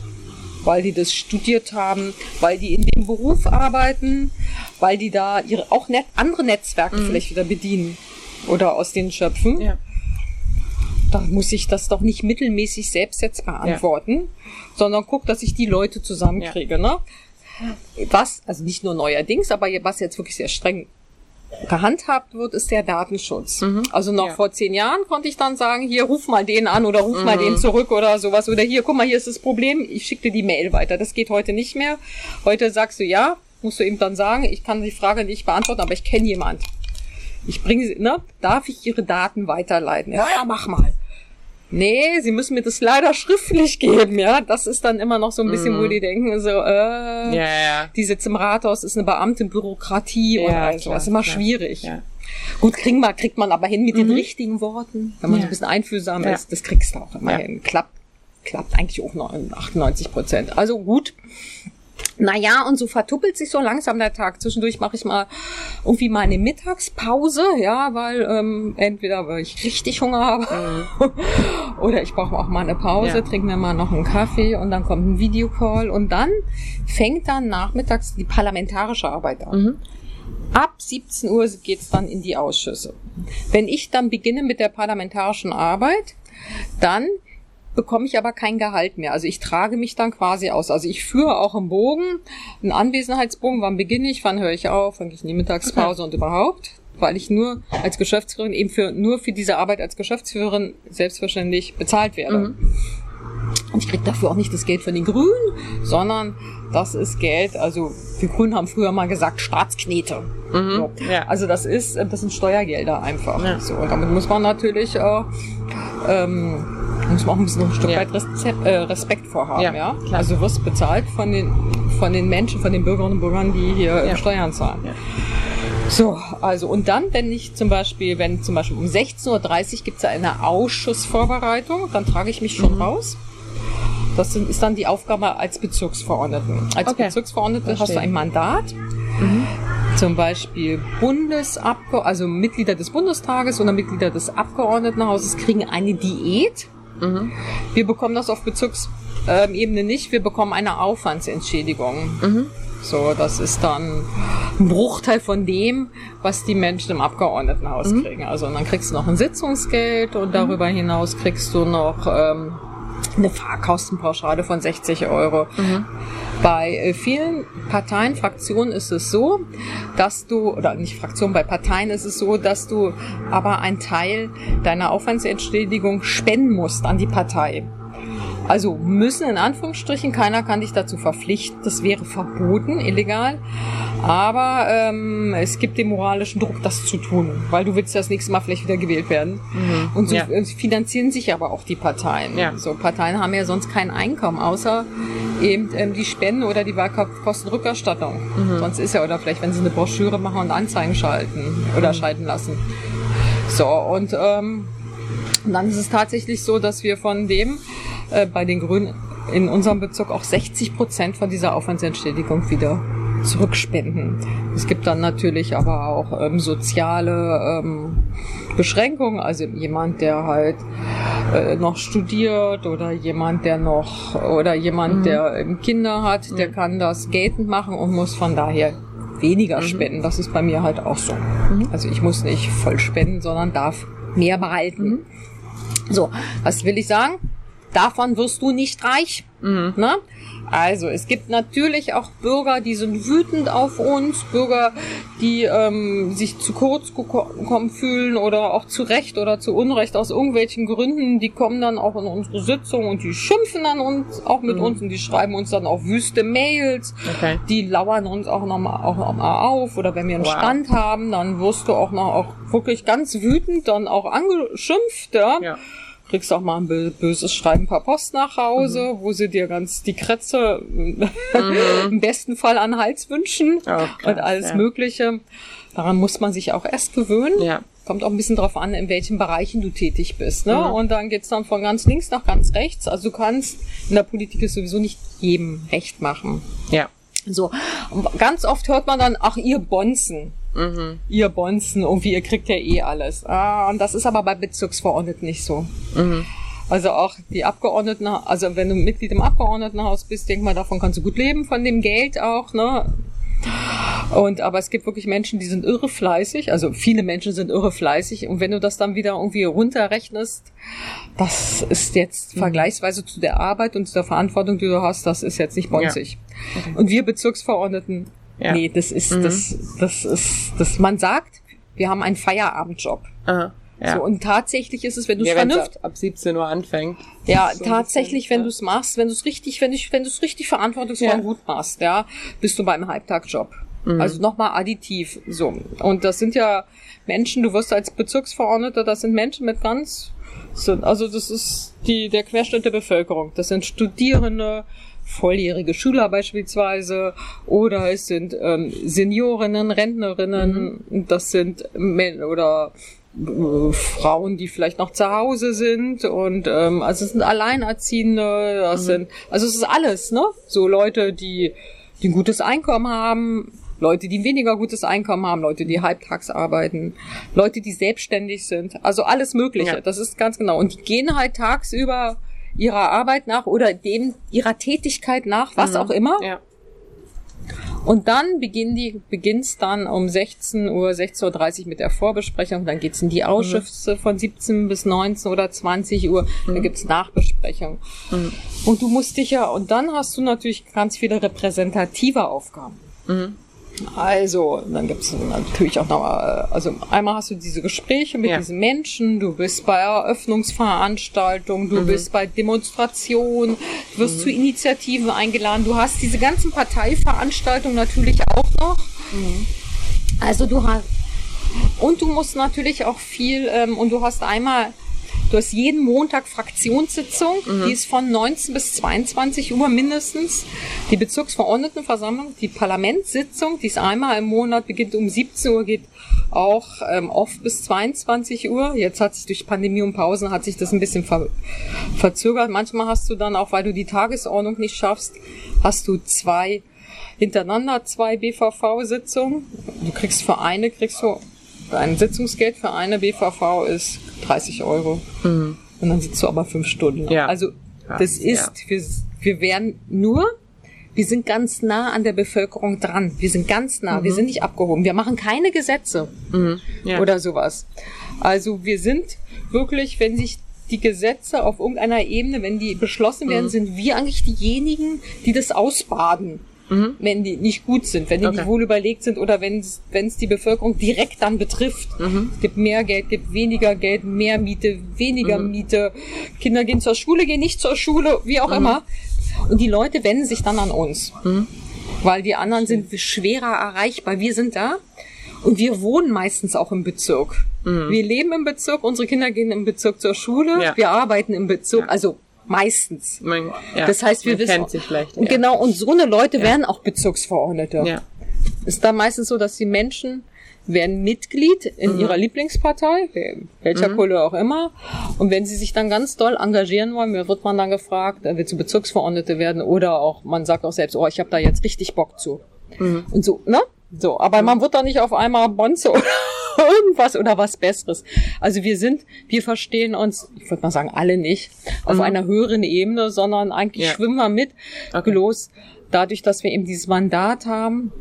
Weil die das studiert haben, weil die in dem Beruf arbeiten, weil die da ihre auch net, andere Netzwerke mhm. vielleicht wieder bedienen oder aus denen schöpfen. Ja. Da muss ich das doch nicht mittelmäßig selbst jetzt beantworten, ja. sondern guck, dass ich die Leute zusammenkriege. Ja. Ne? Was, also nicht nur neuerdings, aber was jetzt wirklich sehr streng gehandhabt wird, ist der Datenschutz. Mhm. Also noch ja. vor zehn Jahren konnte ich dann sagen, hier ruf mal den an oder ruf mhm. mal den zurück oder sowas. Oder hier, guck mal, hier ist das Problem, ich schicke dir die Mail weiter. Das geht heute nicht mehr. Heute sagst du ja, musst du eben dann sagen, ich kann die Frage nicht beantworten, aber ich kenne jemand. Ich bringe sie, ne? Darf ich ihre Daten weiterleiten? Ja, ja, mach mal nee, sie müssen mir das leider schriftlich geben, ja. Das ist dann immer noch so ein bisschen, mm. wo mhm. die denken, so, äh, ja, ja. die sitzt im Rathaus, ist eine Beamtenbürokratie ja, oder so. Das ist immer schwierig. Gut, kriegen wir, kriegt man aber hin mit mhm. den richtigen Worten, wenn man so ein bisschen einfühlsam ist. Das kriegst du auch immer hin. Klappt, klappt eigentlich auch noch in 98 Prozent. Also gut. Naja, und so vertuppelt sich so langsam der Tag. Zwischendurch mache ich mal irgendwie mal eine Mittagspause, ja, weil ähm, entweder weil ich richtig Hunger habe mhm. oder ich brauche auch mal eine Pause, ja. trinke mir mal noch einen Kaffee und dann kommt ein Videocall und dann fängt dann nachmittags die parlamentarische Arbeit an. Mhm. Ab 17 Uhr geht's dann in die Ausschüsse. Wenn ich dann beginne mit der parlamentarischen Arbeit, dann bekomme ich aber kein Gehalt mehr. Also ich trage mich dann quasi aus. Also ich führe auch im Bogen, einen Anwesenheitsbogen, wann beginne ich, wann höre ich auf, wann gehe ich in die Mittagspause okay. und überhaupt, weil ich nur als Geschäftsführerin eben für, nur für diese Arbeit als Geschäftsführerin selbstverständlich bezahlt werde. Mhm. Und ich kriege dafür auch nicht das Geld von den Grünen, sondern das ist Geld, also wir Grünen haben früher mal gesagt Staatsknete. Mhm, so. ja. Also das ist, das sind Steuergelder einfach. Ja. So, und damit muss man natürlich auch ähm, muss man auch ein bisschen ein Stück ja. weit Respekt, äh, Respekt vorhaben, ja. Also du wirst bezahlt von den, von den Menschen, von den Bürgerinnen und Bürgern, die hier ja. Steuern zahlen. So, also und dann, wenn ich zum Beispiel, wenn zum Beispiel um 16.30 Uhr gibt es eine Ausschussvorbereitung, dann trage ich mich schon mhm. raus. Das ist dann die Aufgabe als Bezirksverordneten. Als okay. Bezirksverordnete Verstehen. hast du ein Mandat. Mhm. Zum Beispiel Bundesabgeordnete, also Mitglieder des Bundestages oder Mitglieder des Abgeordnetenhauses kriegen eine Diät Mhm. Wir bekommen das auf Bezirksebene nicht. Wir bekommen eine Aufwandsentschädigung. Mhm. So, das ist dann ein Bruchteil von dem, was die Menschen im Abgeordnetenhaus mhm. kriegen. Also und dann kriegst du noch ein Sitzungsgeld und darüber hinaus kriegst du noch ähm, eine Fahrkostenpauschale von 60 Euro. Mhm. Bei äh, vielen Parteien, Fraktionen ist es so, dass du, oder nicht Fraktionen, bei Parteien ist es so, dass du aber einen Teil deiner Aufwandsentschädigung spenden musst an die Partei. Also müssen in Anführungsstrichen, keiner kann dich dazu verpflichten, das wäre verboten, illegal. Aber ähm, es gibt den moralischen Druck, das zu tun, weil du willst ja das nächste Mal vielleicht wieder gewählt werden. Mhm. Und so ja. finanzieren sich aber auch die Parteien. Ja. So Parteien haben ja sonst kein Einkommen, außer eben ähm, die Spenden oder die Wahlkostenrückerstattung. Mhm. Sonst ist ja, oder vielleicht, wenn sie eine Broschüre machen und Anzeigen schalten oder mhm. schalten lassen. So, und ähm, dann ist es tatsächlich so, dass wir von dem äh, bei den Grünen in unserem Bezirk auch 60 Prozent von dieser Aufwandsentschädigung wieder zurückspenden. Es gibt dann natürlich aber auch ähm, soziale ähm, Beschränkungen, also jemand, der halt äh, noch studiert oder jemand, der noch oder jemand, mhm. der Kinder hat, der mhm. kann das geltend machen und muss von daher weniger mhm. spenden. Das ist bei mir halt auch so. Mhm. Also ich muss nicht voll spenden, sondern darf mehr behalten. So, was will ich sagen? Davon wirst du nicht reich. Mhm. Ne? Also es gibt natürlich auch Bürger, die sind wütend auf uns, Bürger, die ähm, sich zu kurz gekommen fühlen oder auch zu Recht oder zu Unrecht aus irgendwelchen Gründen, die kommen dann auch in unsere Sitzung und die schimpfen dann uns auch mit mhm. uns und die schreiben uns dann auch wüste Mails, okay. die lauern uns auch nochmal auch noch mal auf oder wenn wir einen wow. Stand haben, dann wirst du auch noch auch wirklich ganz wütend dann auch angeschimpft, ja. ja kriegst auch mal ein böses Schreiben per Post nach Hause, mhm. wo sie dir ganz die Kretze mhm. im besten Fall an Hals wünschen oh, und alles ja. Mögliche. Daran muss man sich auch erst gewöhnen. Ja. Kommt auch ein bisschen drauf an, in welchen Bereichen du tätig bist. Ne? Mhm. Und dann geht's dann von ganz links nach ganz rechts. Also du kannst in der Politik ist sowieso nicht jedem recht machen. Ja. So. Und ganz oft hört man dann, ach, ihr Bonzen. Mhm. Ihr Bonzen, irgendwie, ihr kriegt ja eh alles. Ah, und das ist aber bei Bezirksverordneten nicht so. Mhm. Also auch die Abgeordneten, also wenn du Mitglied im Abgeordnetenhaus bist, denk mal, davon kannst du gut leben, von dem Geld auch, ne? Und aber es gibt wirklich Menschen, die sind irre fleißig. Also viele Menschen sind irre fleißig. Und wenn du das dann wieder irgendwie runterrechnest, das ist jetzt mhm. vergleichsweise zu der Arbeit und zu der Verantwortung, die du hast, das ist jetzt nicht bonzig. Ja. Okay. Und wir Bezirksverordneten ja. Nee, das ist, mhm. das, das ist, das, man sagt, wir haben einen Feierabendjob. Aha. Ja. So, und tatsächlich ist es, wenn du es ja, vernünftig ab 17 Uhr anfängt. Ja, so tatsächlich, wenn ja. du es machst, wenn du es richtig, wenn du wenn du es richtig verantwortungsvoll ja. gut machst, ja, bist du beim Halbtagjob. Mhm. Also nochmal additiv, so. Und das sind ja Menschen, du wirst als Bezirksverordneter, das sind Menschen mit ganz, also das ist die, der Querschnitt der Bevölkerung. Das sind Studierende, volljährige Schüler beispielsweise oder es sind ähm, Seniorinnen, Rentnerinnen, mhm. das sind Men oder äh, Frauen, die vielleicht noch zu Hause sind und ähm, also es sind Alleinerziehende, das mhm. sind also es ist alles, ne? So Leute, die die ein gutes Einkommen haben, Leute, die weniger gutes Einkommen haben, Leute, die halbtags arbeiten, Leute, die selbstständig sind, also alles Mögliche. Ja. Das ist ganz genau. Und die gehen halt tagsüber ihrer Arbeit nach oder dem ihrer Tätigkeit nach, was mhm. auch immer. Ja. Und dann beginnen die, beginnt's dann um 16 Uhr, 16.30 Uhr mit der Vorbesprechung. Dann geht's in die Ausschüsse mhm. von 17 bis 19 oder 20 Uhr. Mhm. Da gibt's Nachbesprechung. Mhm. Und du musst dich ja, und dann hast du natürlich ganz viele repräsentative Aufgaben. Also, dann gibt es natürlich auch noch, äh, also einmal hast du diese Gespräche mit ja. diesen Menschen, du bist bei Eröffnungsveranstaltungen, du mhm. bist bei Demonstrationen, du wirst mhm. zu Initiativen eingeladen, du hast diese ganzen Parteiveranstaltungen natürlich auch noch. Mhm. Also du hast, und du musst natürlich auch viel, ähm, und du hast einmal Du hast jeden Montag Fraktionssitzung, mhm. die ist von 19 bis 22 Uhr mindestens. Die Bezirksverordnetenversammlung, die Parlamentssitzung, die ist einmal im Monat, beginnt um 17 Uhr, geht auch ähm, oft bis 22 Uhr. Jetzt hat sich durch Pandemie und Pausen hat sich das ein bisschen ver verzögert. Manchmal hast du dann auch, weil du die Tagesordnung nicht schaffst, hast du zwei hintereinander zwei BVV-Sitzungen. Du kriegst für eine kriegst du ein Sitzungsgeld für eine BVV ist 30 Euro. Mhm. Und dann sitzt du aber fünf Stunden. Ja. Also das ist, ja. wir, wir werden nur wir sind ganz nah an der Bevölkerung dran. Wir sind ganz nah. Mhm. Wir sind nicht abgehoben. Wir machen keine Gesetze mhm. ja. oder sowas. Also wir sind wirklich, wenn sich die Gesetze auf irgendeiner Ebene, wenn die beschlossen werden, mhm. sind wir eigentlich diejenigen, die das ausbaden. Mhm. wenn die nicht gut sind, wenn die okay. nicht wohl überlegt sind oder wenn es die Bevölkerung direkt dann betrifft. Mhm. Gibt mehr Geld, gibt weniger Geld, mehr Miete, weniger mhm. Miete. Kinder gehen zur Schule, gehen nicht zur Schule, wie auch mhm. immer. Und die Leute wenden sich dann an uns. Mhm. Weil die anderen sind schwerer erreichbar. Wir sind da. Und wir wohnen meistens auch im Bezirk. Mhm. Wir leben im Bezirk, unsere Kinder gehen im Bezirk zur Schule, ja. wir arbeiten im Bezirk, ja. also meistens. Man, ja, das heißt, wir wissen. Ja. Genau, und so eine Leute werden auch Bezirksverordnete. Ja. Ist da meistens so, dass die Menschen werden Mitglied in mhm. ihrer Lieblingspartei, welcher mhm. Kohle auch immer. Und wenn sie sich dann ganz doll engagieren wollen, wird man dann gefragt, willst du Bezirksverordnete werden oder auch, man sagt auch selbst, oh, ich habe da jetzt richtig Bock zu. Mhm. Und so, ne? So, aber man wird doch nicht auf einmal Bonze oder irgendwas oder was Besseres. Also wir sind, wir verstehen uns, ich würde mal sagen, alle nicht auf mhm. einer höheren Ebene, sondern eigentlich ja. schwimmen wir mit. Okay. Bloß dadurch, dass wir eben dieses Mandat haben,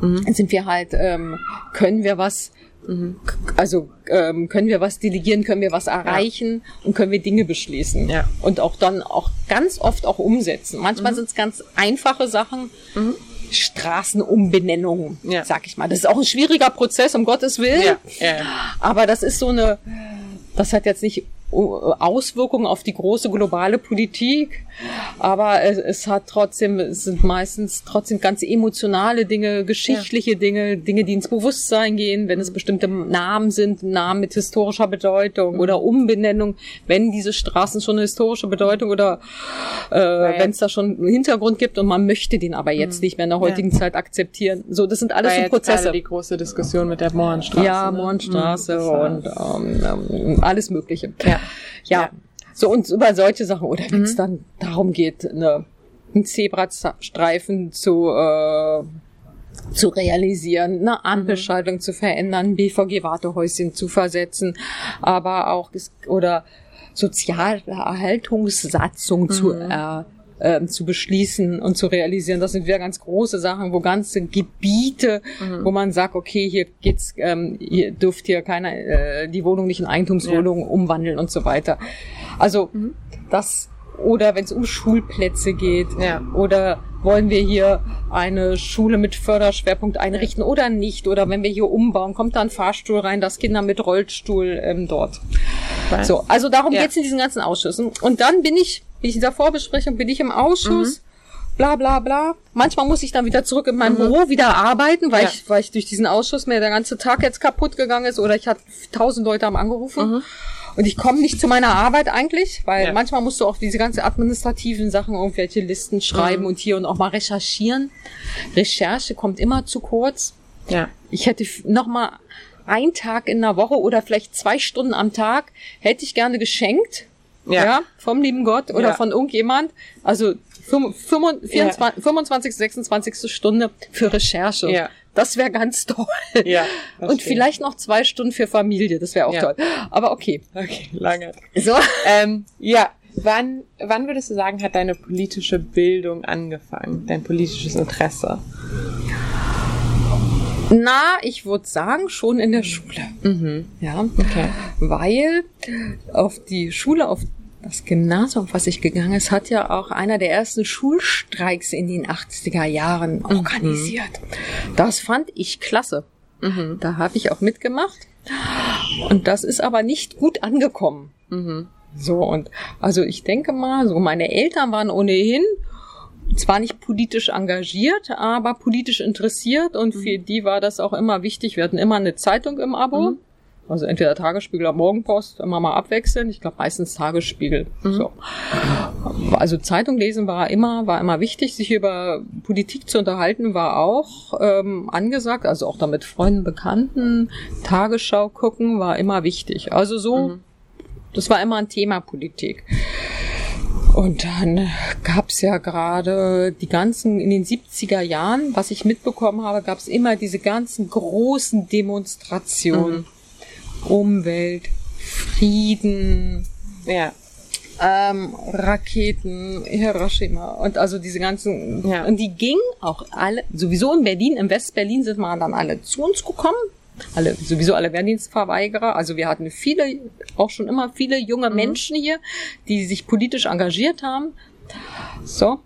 mhm. sind wir halt, ähm, können wir was Mhm. Also ähm, können wir was delegieren, können wir was erreichen ja. und können wir Dinge beschließen. Ja. Und auch dann auch ganz oft auch umsetzen. Manchmal mhm. sind es ganz einfache Sachen, mhm. Straßenumbenennung, ja. sag ich mal. Das ist auch ein schwieriger Prozess, um Gottes Willen. Ja. Ja. Aber das ist so eine, das hat jetzt nicht Auswirkungen auf die große globale Politik, aber es, es, hat trotzdem, es sind meistens trotzdem ganz emotionale Dinge, geschichtliche ja. Dinge, Dinge, die ins Bewusstsein gehen, wenn es bestimmte Namen sind, Namen mit historischer Bedeutung mhm. oder Umbenennung, wenn diese Straßen schon eine historische Bedeutung oder äh, ja, wenn es da schon einen Hintergrund gibt und man möchte den aber jetzt mhm. nicht mehr in der heutigen ja. Zeit akzeptieren. So, das sind alles so Prozesse. die große Diskussion mit der Mohrenstraße. Ja, ne? Mohrenstraße mhm. und ähm, alles Mögliche. Ja. Ja. So und über solche Sachen. Oder wenn es mhm. dann darum geht, eine, einen Zebrastreifen zu, äh, zu realisieren, eine Ampelschaltung mhm. zu verändern, BVG-Wartehäuschen zu versetzen, aber auch oder Sozialerhaltungssatzung mhm. zu äh, äh, zu beschließen und zu realisieren. Das sind wieder ganz große Sachen, wo ganze Gebiete, mhm. wo man sagt, okay, hier geht's, ähm, hier dürft hier keiner äh, die Wohnung nicht in Eigentumswohnung ja. umwandeln und so weiter. Also mhm. das oder wenn es um Schulplätze geht ja. oder wollen wir hier eine Schule mit Förderschwerpunkt einrichten oder nicht oder wenn wir hier umbauen, kommt da ein Fahrstuhl rein, das Kinder mit Rollstuhl ähm, dort. Okay. So, also darum ja. geht's in diesen ganzen Ausschüssen. Und dann bin ich bin ich in der Vorbesprechung, bin ich im Ausschuss, mhm. bla bla bla. Manchmal muss ich dann wieder zurück in mein mhm. Büro wieder arbeiten, weil ja. ich, weil ich durch diesen Ausschuss mir der ganze Tag jetzt kaputt gegangen ist oder ich hatte tausend Leute am angerufen. Mhm. Und ich komme nicht zu meiner Arbeit eigentlich, weil ja. manchmal musst du auch diese ganze administrativen Sachen, irgendwelche Listen schreiben mhm. und hier und auch mal recherchieren. Recherche kommt immer zu kurz. Ja. Ich hätte noch mal einen Tag in der Woche oder vielleicht zwei Stunden am Tag hätte ich gerne geschenkt ja. ja, vom lieben Gott oder ja. von irgendjemand. Also 25, ja. 25, 26. Stunde für Recherche. Ja. Das wäre ganz toll. Ja, Und vielleicht noch zwei Stunden für Familie, das wäre auch ja. toll. Aber okay. Okay, lange. So. Ähm, ja, wann, wann würdest du sagen, hat deine politische Bildung angefangen? Dein politisches Interesse? Na, ich würde sagen, schon in der Schule. Mhm. Ja, okay. Weil auf die Schule, auf das Gymnasium, was ich gegangen ist, hat ja auch einer der ersten Schulstreiks in den 80er Jahren mhm. organisiert. Mhm. Das fand ich klasse. Mhm. Da habe ich auch mitgemacht. Und das ist aber nicht gut angekommen. Mhm. So, und also ich denke mal, so meine Eltern waren ohnehin zwar nicht politisch engagiert, aber politisch interessiert und für mhm. die war das auch immer wichtig. Wir hatten immer eine Zeitung im Abo. Mhm. Also entweder Tagesspiegel oder Morgenpost, immer mal abwechseln. Ich glaube meistens Tagesspiegel. Mhm. So. Also Zeitung lesen war immer, war immer wichtig. Sich über Politik zu unterhalten war auch ähm, angesagt. Also auch damit Freunden, Bekannten, Tagesschau gucken war immer wichtig. Also so, mhm. das war immer ein Thema Politik. Und dann gab's ja gerade die ganzen, in den 70er Jahren, was ich mitbekommen habe, gab's immer diese ganzen großen Demonstrationen. Mhm. Umwelt, Frieden, ja. ähm, Raketen, Hiroshima und also diese ganzen, Ja. und die gingen auch alle, sowieso in Berlin, in West-Berlin sind wir dann alle zu uns gekommen. Alle, sowieso alle Wehrdienstverweigerer. Also wir hatten viele, auch schon immer viele junge Menschen hier, die sich politisch engagiert haben. So.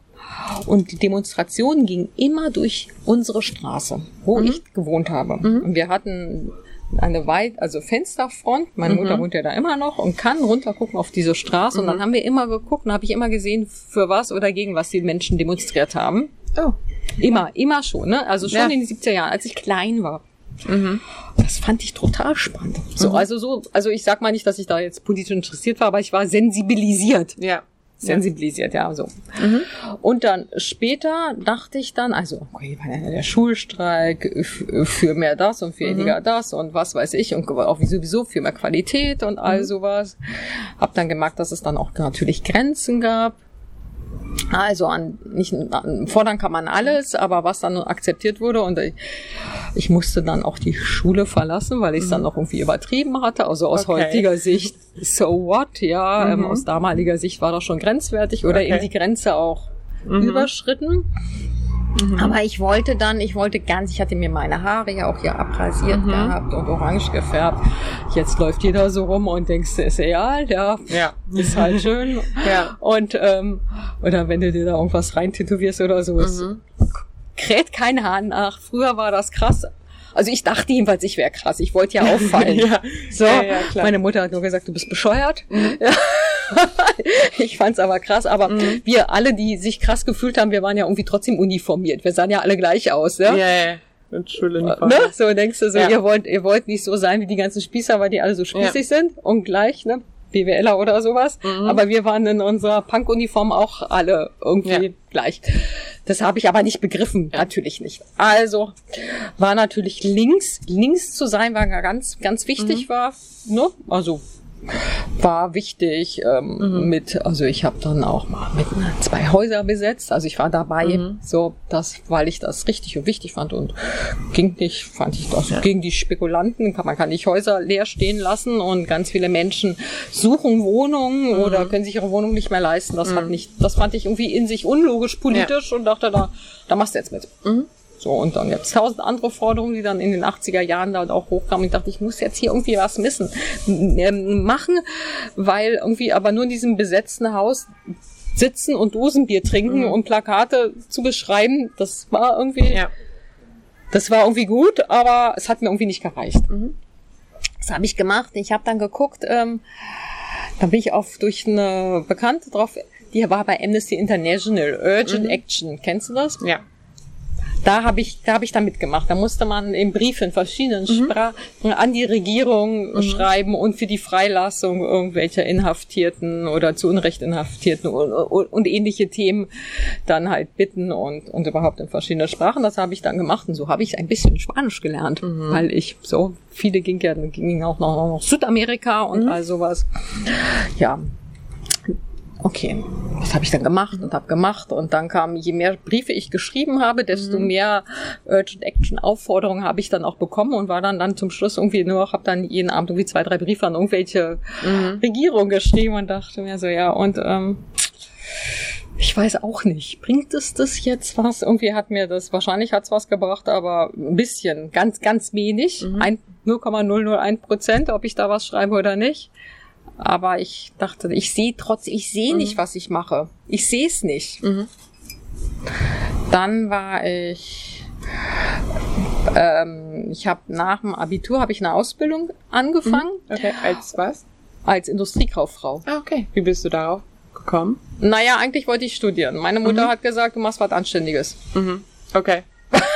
Und die Demonstrationen gingen immer durch unsere Straße, wo ich gewohnt habe. Und wir hatten eine weit, also Fensterfront. Meine Mutter wohnt ja da immer noch und kann runtergucken auf diese Straße. Und dann haben wir immer geguckt und habe ich immer gesehen, für was oder gegen was die Menschen demonstriert haben. Oh. Immer, immer schon, ne? Also schon Ja. in den 70er Jahren, als ich klein war. Das fand ich total spannend. So, also so, also ich sag mal nicht, dass ich da jetzt politisch interessiert war, aber ich war sensibilisiert. Ja. Sensibilisiert, ja, so. Und dann später dachte ich dann, also, okay, war ja der Schulstreik für mehr das und für weniger das und was weiß ich und auch wie sowieso für mehr Qualität und all sowas. Hab dann gemerkt, dass es dann auch natürlich Grenzen gab. Also an, nicht, an, fordern kann man alles, aber was dann akzeptiert wurde und ich, ich musste dann auch die Schule verlassen, weil ich es dann noch irgendwie übertrieben hatte. Also aus Okay. heutiger Sicht, so what, ja, ähm, aus damaliger Sicht war das schon grenzwertig oder Okay. eben die Grenze auch überschritten. Aber ich wollte dann, ich wollte ganz, ich hatte mir meine Haare ja auch hier abrasiert gehabt und orange gefärbt. Jetzt läuft jeder so rum und denkst, ist egal, ja, Ja. ist halt schön. Ja. Und, ähm, oder wenn du dir da irgendwas rein tätowierst oder so, es kräht kein Hahn nach. Früher war das krass. Also ich dachte jedenfalls, ich wäre krass. Ich wollte ja auffallen. Ja. So, Ja, ja, klar. meine Mutter hat nur gesagt, du bist bescheuert. Ja. ich fand's aber krass. Aber wir alle, die sich krass gefühlt haben, wir waren ja irgendwie trotzdem uniformiert. Wir sahen ja alle gleich aus, ja. Ja, ja. Mit Schuluniform. Ne? So denkst du so, ihr wollt, ihr wollt nicht so sein wie die ganzen Spießer, weil die alle so spießig sind und gleich, ne? BWLer oder sowas. Mhm. Aber wir waren in unserer Punk-Uniform auch alle irgendwie Ja. gleich. Das habe ich aber nicht begriffen, natürlich nicht. Also war natürlich links, links zu sein, war ganz, ganz wichtig Mhm. war, ne? Also war wichtig ähm, Mhm. mit, also ich habe dann auch mal mit zwei Häuser besetzt, also ich war dabei, Mhm. so das, weil ich das richtig und wichtig fand und ging nicht, fand ich das gegen die Spekulanten, kann, man kann nicht Häuser leer stehen lassen und ganz viele Menschen suchen Wohnungen Mhm. oder können sich ihre Wohnung nicht mehr leisten, das hat nicht, das fand ich irgendwie in sich unlogisch politisch und dachte da, da machst du jetzt mit. So, und dann jetzt tausend andere Forderungen, die dann in den 80er Jahren da auch hochkamen. Ich dachte, ich muss jetzt hier irgendwie was missen, ähm, machen, weil irgendwie aber nur in diesem besetzten Haus sitzen und Dosenbier trinken und Plakate zu beschreiben, das war irgendwie, Ja. das war irgendwie gut, aber es hat mir irgendwie nicht gereicht. Das habe ich gemacht. Ich habe dann geguckt, ähm, da bin ich auf durch eine Bekannte drauf, die war bei Amnesty International, Urgent Action. Kennst du das? Ja. Da habe ich, da habe ich da mitgemacht. Da musste man im Brief in verschiedenen Sprachen an die Regierung schreiben und für die Freilassung irgendwelcher Inhaftierten oder zu Unrecht Inhaftierten und, und, und ähnliche Themen dann halt bitten und, und überhaupt in verschiedenen Sprachen. Das habe ich dann gemacht und so habe ich ein bisschen Spanisch gelernt, weil ich so viele ging ja, gingen auch noch nach Südamerika und all sowas. Ja, Okay, das habe ich dann gemacht und habe gemacht? Und dann kam, je mehr Briefe ich geschrieben habe, desto mehr Urgent Action Aufforderungen habe ich dann auch bekommen und war dann dann zum Schluss irgendwie nur, habe dann jeden Abend irgendwie zwei, drei Briefe an irgendwelche Regierungen geschrieben und dachte mir so, ja und ähm, ich weiß auch nicht, bringt es das jetzt was? Irgendwie hat mir das, wahrscheinlich hat's was gebracht, aber ein bisschen, ganz, ganz wenig, ein 0,001 Prozent, ob ich da was schreibe oder nicht. Aber ich dachte, ich sehe trotz, ich sehe nicht, was ich mache. Ich sehe es nicht. Dann war ich, ähm, ich habe nach dem Abitur habe ich eine Ausbildung angefangen Okay. Als was? als Industriekauffrau. Ah, okay. Wie bist du darauf gekommen? Naja, eigentlich wollte ich studieren. Meine Mutter hat gesagt, du machst was Anständiges. Mhm. Okay.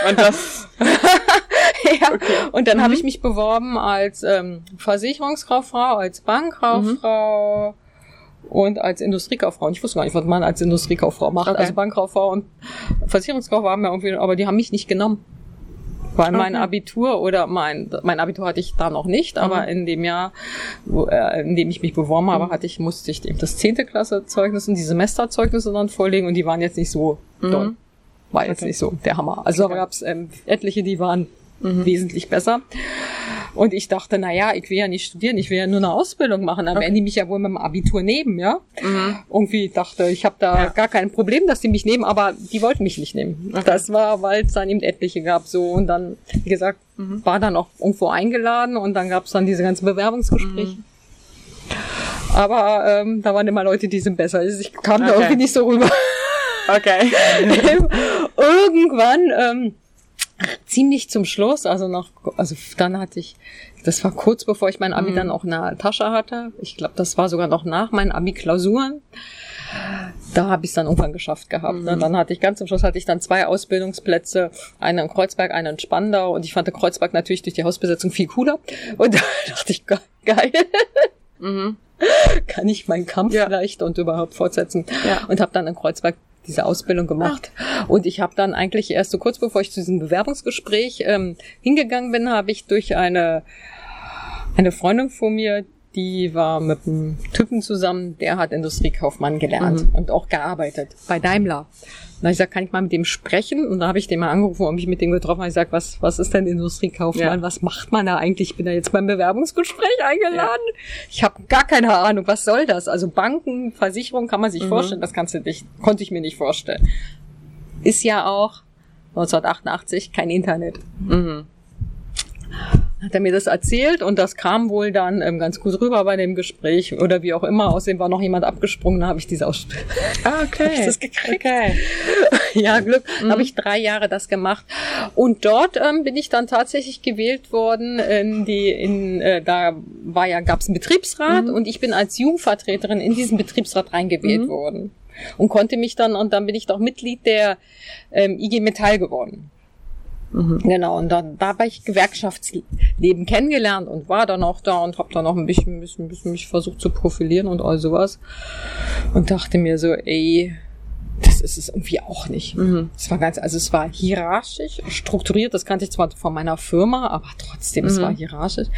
Und das. ja. Und dann habe ich mich beworben als ähm, Versicherungskauffrau, als Bankkauffrau und als Industriekauffrau. Und ich wusste gar nicht, was man als Industriekauffrau macht. Okay. Also Bankkauffrau und Versicherungskauffrau haben ja irgendwie, aber die haben mich nicht genommen. Weil mein Okay. Abitur oder mein, mein Abitur hatte ich da noch nicht, aber in dem Jahr, wo, äh, in dem ich mich beworben habe, hatte ich, musste ich eben das zehnte Klasse Zeugnis und die Semesterzeugnisse dann vorlegen und die waren jetzt nicht so doll. War jetzt Okay. nicht so der Hammer. Also da Okay. gab's ähm, etliche, die waren wesentlich besser. Und ich dachte, na ja, ich will ja nicht studieren, ich will ja nur eine Ausbildung machen. Dann okay. werden die mich ja wohl mit dem Abitur nehmen, ja. Mhm. Irgendwie dachte, ich habe da ja. gar kein Problem, dass die mich nehmen, aber die wollten mich nicht nehmen. Okay. Das war, weil es dann eben etliche gab so. Und dann, wie gesagt, mhm. war dann auch irgendwo eingeladen und dann gab es dann diese ganzen Bewerbungsgespräche. Mhm. Aber ähm, da waren immer Leute, die sind besser. Ich kam okay. da irgendwie nicht so rüber. Okay. Irgendwann, ähm, ziemlich zum Schluss, also noch, also dann hatte ich, das war kurz bevor ich mein Abi mhm. dann auch in der Tasche hatte. Ich glaube, das war sogar noch nach meinen Abi-Klausuren. Da habe ich es dann irgendwann geschafft gehabt. Ne? Mhm. Dann hatte ich ganz zum Schluss hatte ich dann zwei Ausbildungsplätze, einen in Kreuzberg, einen in Spandau und ich fand Kreuzberg natürlich durch die Hausbesetzung viel cooler. Und da dachte ich, geil. Mhm. Kann ich meinen Kampf ja. vielleicht und überhaupt fortsetzen. Ja. Und habe dann in Kreuzberg diese Ausbildung gemacht. Ah. Und ich habe dann eigentlich erst so kurz bevor ich zu diesem Bewerbungsgespräch ähm, hingegangen bin, habe ich durch eine, eine Freundin von mir, die war mit einem Typen zusammen, der hat Industriekaufmann gelernt mhm. und auch gearbeitet bei Daimler. Und da habe ich gesagt, kann ich mal mit dem sprechen? Und da habe ich den mal angerufen und mich mit dem getroffen. Und ich gesagt, was, was ist denn Industriekaufmann? Ja. Was macht man da eigentlich? Ich bin da jetzt beim Bewerbungsgespräch eingeladen. Ja. Ich habe gar keine Ahnung, was soll das? Also Banken, Versicherung kann man sich mhm. vorstellen, das kannst du nicht, konnte ich mir nicht vorstellen. Ist ja auch 1988 kein Internet. Mhm hat er mir das erzählt und das kam wohl dann ähm, ganz gut rüber bei dem Gespräch oder wie auch immer. Außerdem war noch jemand abgesprungen, da habe ich diese Ausstellung. Ah, okay. ich das gekriegt. Okay. ja, Glück. Mhm. habe ich drei Jahre das gemacht. Und dort ähm, bin ich dann tatsächlich gewählt worden. In die, in, äh, da war ja, gab's einen Betriebsrat mhm. und ich bin als Jugendvertreterin in diesen Betriebsrat reingewählt mhm. worden. Und konnte mich dann, und dann bin ich doch Mitglied der ähm, IG Metall geworden. Mhm. Genau, und dann da habe ich Gewerkschaftsleben kennengelernt und war dann auch da und habe dann auch ein bisschen, ein bisschen, ein bisschen mich versucht zu profilieren und all sowas. Und dachte mir so, ey, das ist es irgendwie auch nicht. Mhm. Es war ganz, also es war hierarchisch strukturiert, das kannte ich zwar von meiner Firma, aber trotzdem, mhm. es war hierarchisch.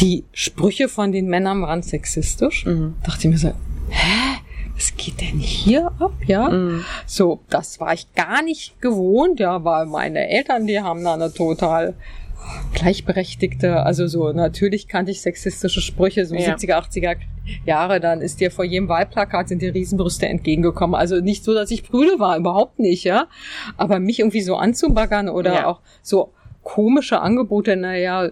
Die Sprüche von den Männern waren sexistisch. Mhm. Dachte ich mir so, hä? Was geht denn hier ab, ja? Mhm. So, das war ich gar nicht gewohnt, ja, weil meine Eltern, die haben da eine total gleichberechtigte, also so, natürlich kannte ich sexistische Sprüche, so ja. 70er, 80er Jahre, dann ist dir vor jedem Wahlplakat sind dir Riesenbrüste entgegengekommen. Also nicht so, dass ich Brüde war, überhaupt nicht, ja. Aber mich irgendwie so anzubaggern oder ja. auch so komische Angebote, naja,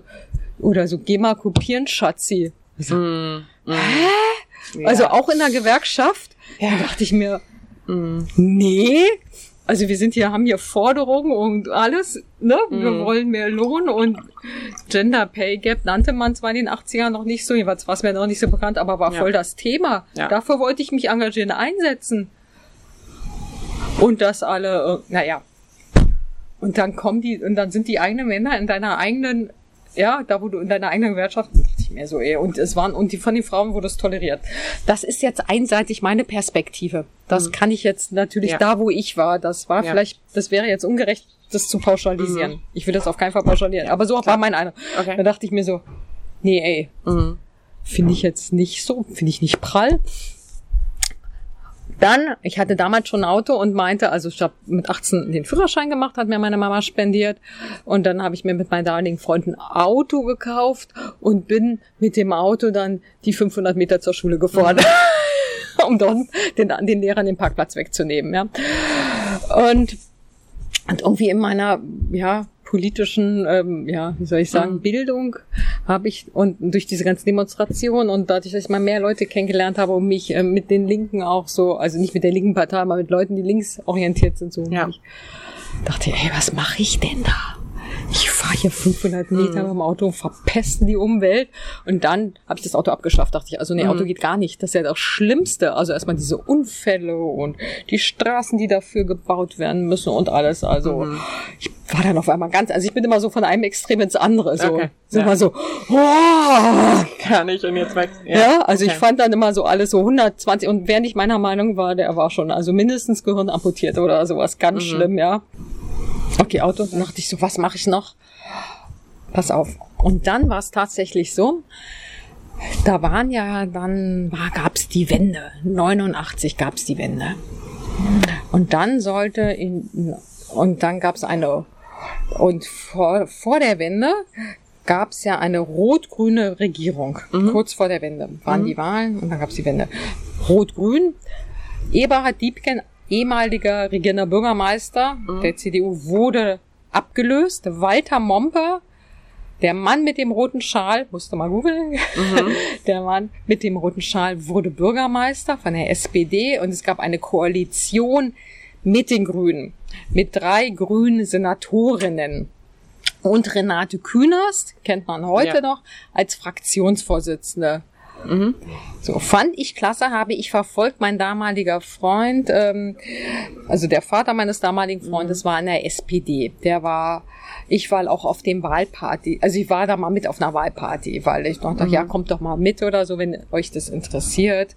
oder so, geh mal kopieren, Schatzi. Also, mm, mm. Hä? Ja. Also auch in der Gewerkschaft ja. Da dachte ich mir, mm, nee, also wir sind hier, haben hier Forderungen und alles, ne? Wir mm. wollen mehr Lohn und Gender Pay Gap nannte man zwar in den 80ern noch nicht so, jeweils war es mir noch nicht so bekannt, aber war ja. voll das Thema. Ja. Dafür wollte ich mich engagieren, einsetzen. Und das alle, äh, naja. Und dann kommen die, und dann sind die eigenen Männer in deiner eigenen ja, da wo du in deiner eigenen Gewerkschaft, dachte ich mir so, ey, und es waren, und die von den Frauen wurde es toleriert. Das ist jetzt einseitig meine Perspektive. Das mhm. kann ich jetzt natürlich ja. da, wo ich war, das war ja. vielleicht, das wäre jetzt ungerecht, das zu pauschalisieren. Mhm. Ich will das auf keinen Fall pauschalieren, aber so Klar. war mein Eindruck. Okay. Da dachte ich mir so, nee, ey, mhm. finde ich jetzt nicht so, finde ich nicht prall. Dann, ich hatte damals schon ein Auto und meinte, also ich habe mit 18 den Führerschein gemacht, hat mir meine Mama spendiert. Und dann habe ich mir mit meinen damaligen Freunden ein Auto gekauft und bin mit dem Auto dann die 500 Meter zur Schule gefahren. Mhm. um dort den, den Lehrern den Parkplatz wegzunehmen. Ja. Und, und irgendwie in meiner, ja, politischen, ähm, ja, wie soll ich sagen, mhm. Bildung habe ich und durch diese ganzen Demonstrationen und dadurch, dass ich mal mehr Leute kennengelernt habe und mich äh, mit den Linken auch so, also nicht mit der linken Partei, aber mit Leuten, die links orientiert sind, so. Ja. Ich dachte, ey, was mache ich denn da? Ich fahre hier 500 Meter mhm. mit dem Auto und verpesten die Umwelt. Und dann habe ich das Auto abgeschafft, dachte ich, also nee, mhm. Auto geht gar nicht. Das ist ja das Schlimmste. Also erstmal diese Unfälle und die Straßen, die dafür gebaut werden müssen und alles. Also mhm. ich war dann auf einmal ganz, also ich bin immer so von einem Extrem ins andere. So, okay. so ja. immer so, oh, kann ich und jetzt weg. Ja, ja also okay. ich fand dann immer so alles so 120 und wer nicht meiner Meinung war, der war schon also mindestens Gehirn amputiert oder sowas. Ganz mhm. schlimm, ja. Okay, Auto. Dann dachte ich so, was mache ich noch? Pass auf. Und dann war es tatsächlich so, da waren ja dann, war, gab's die Wende. 89 gab's die Wende. Und dann sollte in, und dann gab's eine, und vor, vor der Wende gab es ja eine rot-grüne Regierung, mhm. kurz vor der Wende. Waren mhm. die Wahlen und dann gab es die Wende. Rot-grün. Eberhard Diebken, ehemaliger regierender Bürgermeister mhm. der CDU, wurde abgelöst. Walter Momper, der Mann mit dem roten Schal, musste mal googeln, mhm. der Mann mit dem roten Schal wurde Bürgermeister von der SPD und es gab eine Koalition mit den Grünen, mit drei grünen Senatorinnen. Und Renate Künast, kennt man heute ja. noch, als Fraktionsvorsitzende Mhm. So fand ich klasse, habe ich verfolgt. Mein damaliger Freund, ähm, also der Vater meines damaligen Freundes mhm. war in der SPD. Der war, ich war auch auf dem Wahlparty. Also ich war da mal mit auf einer Wahlparty, weil ich dachte, mhm. ja, kommt doch mal mit oder so, wenn euch das interessiert.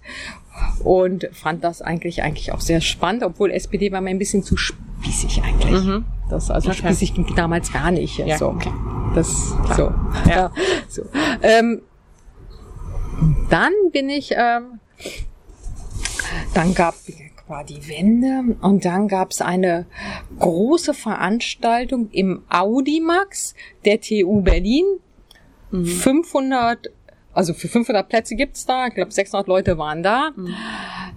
Und fand das eigentlich eigentlich auch sehr spannend, obwohl SPD war mir ein bisschen zu spießig eigentlich. Mhm. Das also okay. spießig ging damals gar nicht. Ja, so. Okay. Das Klar. so. Ja. ja. so. Ähm, dann bin ich, ähm, dann gab war die Wende und dann gab es eine große Veranstaltung im Audimax der TU Berlin. Mhm. 500, also für 500 Plätze gibt's da, ich glaube 600 Leute waren da, mhm.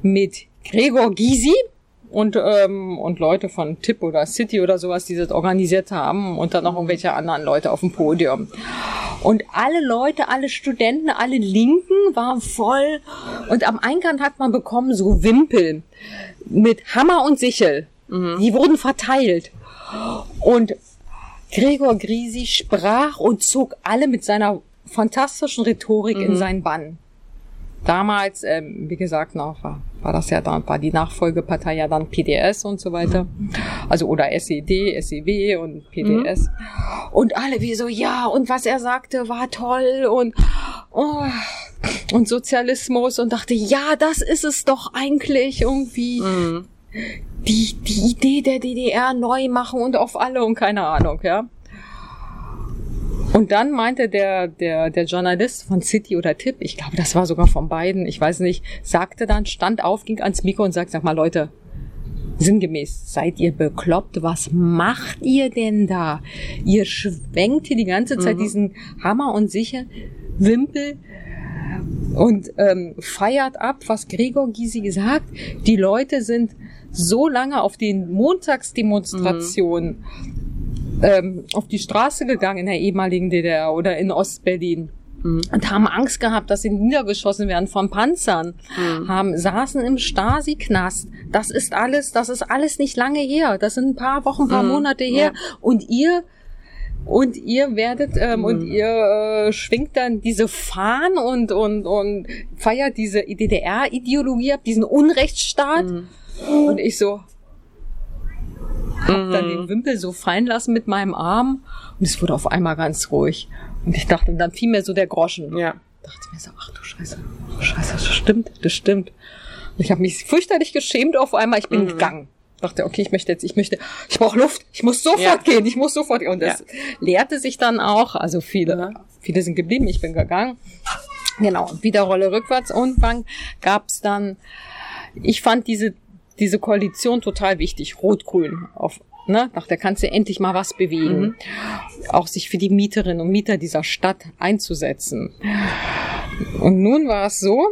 mit Gregor Gysi und, ähm, und Leute von Tip oder City oder sowas, die das organisiert haben und dann noch irgendwelche anderen Leute auf dem Podium. Und alle Leute, alle Studenten, alle Linken waren voll und am Eingang hat man bekommen so Wimpel mit Hammer und Sichel. Mhm. Die wurden verteilt. Und Gregor Grisi sprach und zog alle mit seiner fantastischen Rhetorik mhm. in seinen Bann. Damals, ähm, wie gesagt, noch war, war das ja dann, war die Nachfolgepartei ja dann PDS und so weiter. Also oder SED, SEW und PDS. Mhm. Und alle wie so, ja, und was er sagte, war toll und, oh, und Sozialismus und dachte, ja, das ist es doch eigentlich irgendwie. Mhm. Die, die Idee der DDR neu machen und auf alle und keine Ahnung, ja. Und dann meinte der, der, der Journalist von City oder Tipp, ich glaube, das war sogar von beiden, ich weiß nicht, sagte dann, stand auf, ging ans Mikro und sagte, sag mal Leute, sinngemäß, seid ihr bekloppt? Was macht ihr denn da? Ihr schwenkt hier die ganze Zeit mhm. diesen Hammer und sicher Wimpel und ähm, feiert ab, was Gregor Gysi gesagt. Die Leute sind so lange auf den Montagsdemonstrationen mhm ähm, auf die Straße gegangen in der ehemaligen DDR oder in Ostberlin. Mhm. Und haben Angst gehabt, dass sie niedergeschossen werden von Panzern. Mhm. Haben, saßen im Stasi-Knast. Das ist alles, das ist alles nicht lange her. Das sind ein paar Wochen, ein paar mhm. Monate her. Ja. Und ihr, und ihr werdet ähm, und mhm. ihr äh, schwingt dann diese Fahnen und und und feiert diese DDR-Ideologie ab, diesen Unrechtsstaat. Mhm. Und ich so, hab mhm. dann den Wimpel so fallen lassen mit meinem Arm und es wurde auf einmal ganz ruhig. Und ich dachte, und dann fiel mir so der Groschen. Ja. Dachte mir so, ach du Scheiße, oh Scheiße, das stimmt, das stimmt. Und ich habe mich fürchterlich geschämt auf einmal, ich bin mhm. gegangen. Dachte, okay, ich möchte jetzt, ich möchte, ich brauche Luft, ich muss sofort ja. gehen, ich muss sofort gehen. Und das ja. lehrte sich dann auch, also viele, ja. viele sind geblieben, ich bin gegangen. Genau, wieder Rolle rückwärts und dann gab's dann, ich fand diese diese Koalition total wichtig, Rot-Grün. Auf, ne, nach der kannst du endlich mal was bewegen. Mhm. Auch sich für die Mieterinnen und Mieter dieser Stadt einzusetzen. Und nun war es so,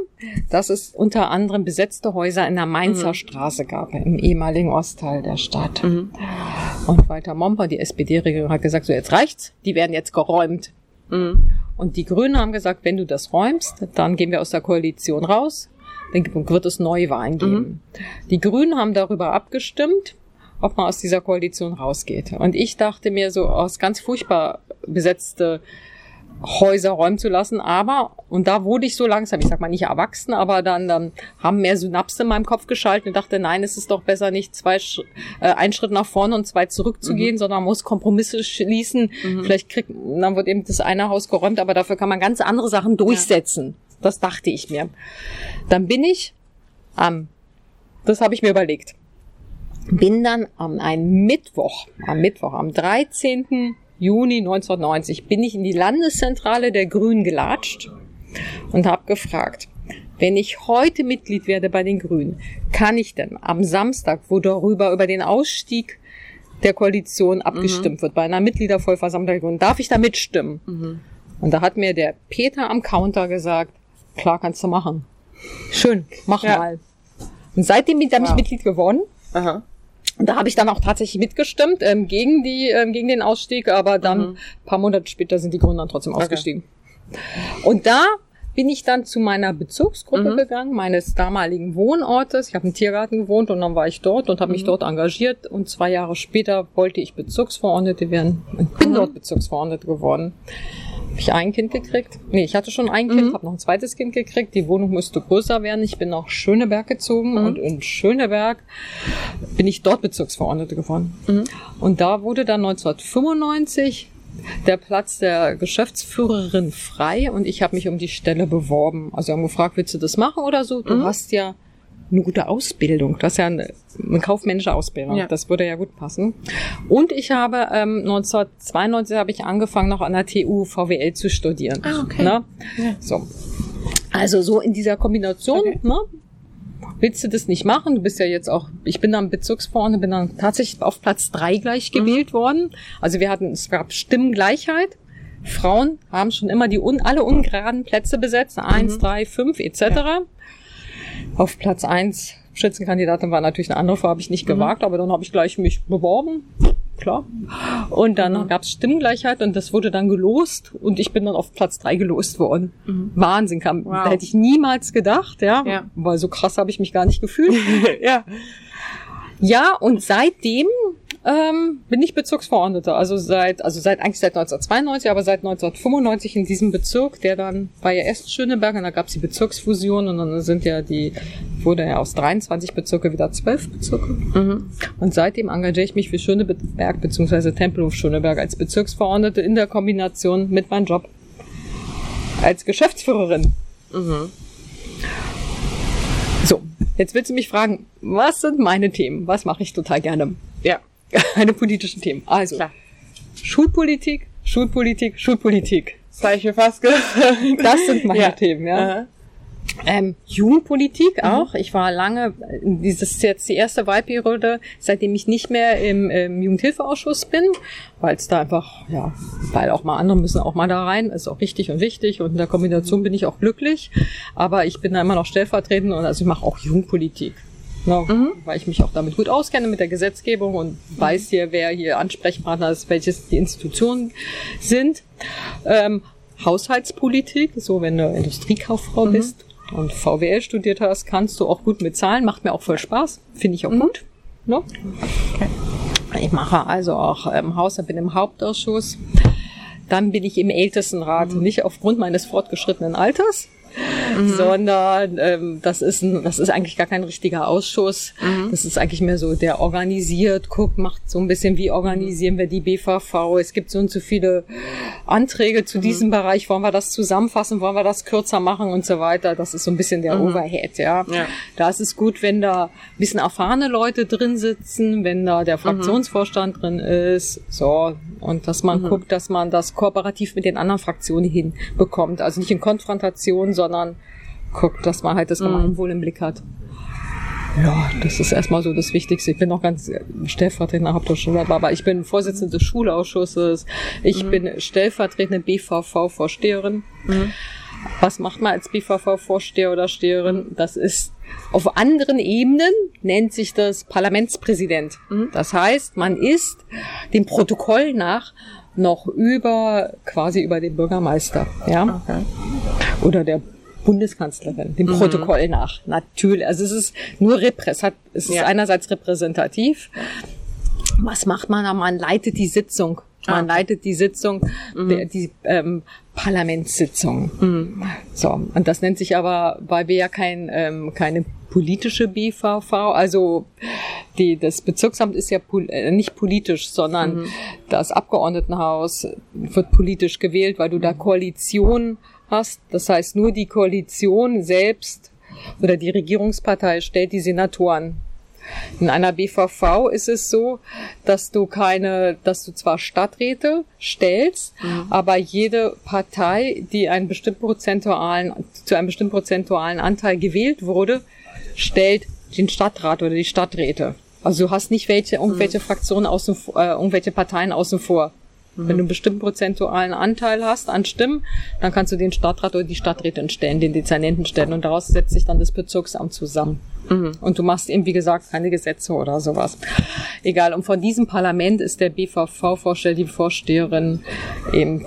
dass es unter anderem besetzte Häuser in der Mainzer mhm. Straße gab, im ehemaligen Ostteil der Stadt. Mhm. Und Walter Momper, die SPD-Regierung, hat gesagt, so jetzt reicht's, die werden jetzt geräumt. Mhm. Und die Grünen haben gesagt, wenn du das räumst, dann gehen wir aus der Koalition raus wird es Neuwahlen geben. Mhm. Die Grünen haben darüber abgestimmt, ob man aus dieser Koalition rausgeht. Und ich dachte mir so, aus ganz furchtbar besetzte Häuser räumen zu lassen, aber, und da wurde ich so langsam, ich sag mal nicht erwachsen, aber dann, dann haben mehr Synapsen in meinem Kopf geschaltet und dachte, nein, es ist doch besser nicht zwei, äh, einen Schritt nach vorne und zwei zurückzugehen, mhm. sondern man muss Kompromisse schließen. Mhm. Vielleicht kriegt, dann wird eben das eine Haus geräumt, aber dafür kann man ganz andere Sachen durchsetzen. Ja. Das dachte ich mir. Dann bin ich am, das habe ich mir überlegt, bin dann am einen Mittwoch, am Mittwoch, am 13. Juni 1990, bin ich in die Landeszentrale der Grünen gelatscht und habe gefragt, wenn ich heute Mitglied werde bei den Grünen, kann ich denn am Samstag, wo darüber über den Ausstieg der Koalition abgestimmt mhm. wird bei einer Mitgliedervollversammlung. Darf ich da mitstimmen? Mhm. Und da hat mir der Peter am Counter gesagt, klar kannst du machen. Schön, mach ja. mal. Und seitdem bin ich wow. Mitglied geworden. Aha. Und da habe ich dann auch tatsächlich mitgestimmt ähm, gegen die ähm, gegen den Ausstieg, aber dann mhm. paar Monate später sind die Gründer dann trotzdem okay. ausgestiegen. Und da bin ich dann zu meiner Bezugsgruppe mhm. gegangen, meines damaligen Wohnortes. Ich habe im Tiergarten gewohnt und dann war ich dort und habe mich mhm. dort engagiert. Und zwei Jahre später wollte ich Bezirksverordnete werden und bin mhm. dort Bezirksverordnete geworden. Habe ich ein Kind gekriegt? Nee, ich hatte schon ein Kind, mhm. habe noch ein zweites Kind gekriegt. Die Wohnung musste größer werden. Ich bin nach Schöneberg gezogen mhm. und in Schöneberg bin ich dort Bezirksverordnete geworden. Mhm. Und da wurde dann 1995 der Platz der Geschäftsführerin frei und ich habe mich um die Stelle beworben. Also haben gefragt, willst du das machen oder so? Du mhm. hast ja eine gute Ausbildung. Du hast ja eine, eine kaufmännische Ausbildung. Ja. Das würde ja gut passen. Und ich habe ähm, 1992 habe ich angefangen, noch an der TU VWL zu studieren. Ah, okay. Ne? Ja. So. Also so in dieser Kombination, okay. ne? willst du das nicht machen? Du bist ja jetzt auch, ich bin dann Bezirksvorne, bin dann tatsächlich auf Platz drei gleich mhm. gewählt worden. Also wir hatten, es gab Stimmengleichheit. Frauen haben schon immer die un, alle ungeraden Plätze besetzt, eins, mhm. drei, fünf etc. Ja. Auf Platz eins Spitzenkandidatin war natürlich eine andere Frau, habe ich nicht mhm. gewagt, aber dann habe ich gleich mich beworben klar. Und dann mhm. gab es Stimmengleichheit und das wurde dann gelost und ich bin dann auf Platz drei gelost worden. Mhm. Wahnsinn, kam, wow. da hätte ich niemals gedacht, ja, ja. weil so krass habe ich mich gar nicht gefühlt. ja. Ja, und seitdem ähm, bin ich Bezirksverordneter. Also seit, also seit eigentlich seit 1992, aber seit 1995 in diesem Bezirk, der dann war ja erst Schöneberg und da gab es die Bezirksfusion und dann sind ja die, wurde ja aus 23 Bezirke wieder 12 Bezirke. Mhm. Und seitdem engagiere ich mich für Schöneberg bzw. Tempelhof Schöneberg als Bezirksverordnete in der Kombination mit meinem Job als Geschäftsführerin. Mhm. So, jetzt willst du mich fragen, was sind meine Themen? Was mache ich total gerne? Ja. keine politischen Themen. Also, Klar. Schulpolitik, Schulpolitik, Schulpolitik. Das habe ich mir fast gedacht. Das sind meine ja. Themen, ja. Ähm, Jugendpolitik mhm. auch. Ich war lange, dieses ist jetzt die erste Wahlperiode, seitdem ich nicht mehr im, im Jugendhilfeausschuss bin, weil es da einfach, ja, weil auch mal andere müssen auch mal da rein, ist auch richtig und wichtig und in der Kombination bin ich auch glücklich. Aber ich bin da immer noch stellvertretend und also ich mache auch Jugendpolitik. Ne? Mhm. Weil ich mich auch damit gut auskenne mit der Gesetzgebung und weiß hier, wer hier Ansprechpartner ist, welches die Institutionen sind. Ähm, Haushaltspolitik, so wenn du Industriekauffrau mhm. bist und VWL studiert hast, kannst du auch gut mit Zahlen, macht mir auch voll Spaß, finde ich auch mhm. gut. Ne? Okay. Ich mache also auch ähm, Haus, bin im Hauptausschuss. Dann bin ich im Ältestenrat, mhm. nicht aufgrund meines fortgeschrittenen Alters, mhm. sondern ähm, das ist ein, das ist eigentlich gar kein richtiger Ausschuss. Mhm. Das ist eigentlich mehr so, der organisiert, guckt, macht so ein bisschen, wie organisieren wir die BVV. Es gibt so und so viele Anträge zu mhm. diesem Bereich. Wollen wir das zusammenfassen? Wollen wir das kürzer machen und so weiter? Das ist so ein bisschen der mhm. Overhead, ja. ja. Da ist es gut, wenn da ein bisschen erfahrene Leute drin sitzen, wenn da der mhm. Fraktionsvorstand drin ist, so. Und dass man guckt, dass man das kooperativ mit den anderen Fraktionen hinbekommt. Also nicht in Konfrontation, sondern guckt, dass man halt das mhm. Gemeinwohl im Blick hat. Ja, das ist erstmal so das Wichtigste. Ich bin noch ganz stellvertretender Hauptausschuss, aber ich bin Vorsitzende des Schulausschusses. Ich mhm. bin stellvertretende BVV-Vorsteherin. Mhm. Was macht man als BVV-Vorsteher oder Steherin? Das ist auf anderen Ebenen nennt sich das Parlamentspräsident. Mhm. Das heißt, man ist dem Protokoll nach noch über, quasi über den Bürgermeister, ja. Okay. Oder der Bundeskanzlerin, dem mhm. Protokoll nach. Natürlich. Also es ist nur repräsent, es ist ja. einerseits repräsentativ. Was macht man da? Man leitet die Sitzung. Man ah. leitet die Sitzung, mhm. die, die ähm, Parlamentssitzung. Mhm. So, und das nennt sich aber, weil wir ja kein, ähm, keine politische BVV, also die, das Bezirksamt ist ja pol äh, nicht politisch, sondern mhm. das Abgeordnetenhaus wird politisch gewählt, weil du da Koalition hast. Das heißt, nur die Koalition selbst oder die Regierungspartei stellt die Senatoren. In einer BVV ist es so, dass du keine, dass du zwar Stadträte stellst, mhm. aber jede Partei, die einen bestimmten prozentualen, zu einem bestimmten prozentualen Anteil gewählt wurde, stellt den Stadtrat oder die Stadträte. Also du hast nicht welche, irgendwelche Fraktionen außen, äh, irgendwelche Parteien außen vor. Wenn du einen bestimmten prozentualen Anteil hast an Stimmen, dann kannst du den Stadtrat oder die Stadträtin stellen, den Dezernenten stellen und daraus setzt sich dann das Bezirksamt zusammen. Mhm. Und du machst eben, wie gesagt, keine Gesetze oder sowas. Egal. Und von diesem Parlament ist der BVV-Vorsteher, die Vorsteherin eben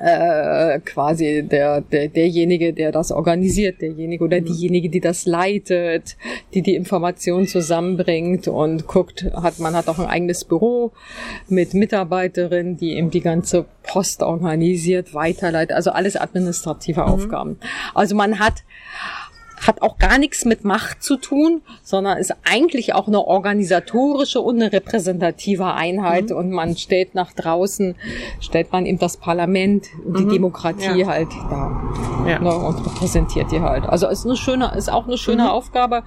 äh, quasi der, der, derjenige, der das organisiert, derjenige oder mhm. diejenige, die das leitet, die die Informationen zusammenbringt und guckt, hat, man hat auch ein eigenes Büro mit Mitarbeiterinnen, die eben die ganze Post organisiert, weiterleitet, also alles administrative mhm. Aufgaben. Also man hat hat auch gar nichts mit Macht zu tun, sondern ist eigentlich auch eine organisatorische und eine repräsentative Einheit mhm. und man stellt nach draußen, stellt man eben das Parlament und die mhm. Demokratie ja. halt da ja. ne, und repräsentiert die halt. Also ist eine schöne, ist auch eine schöne mhm. Aufgabe.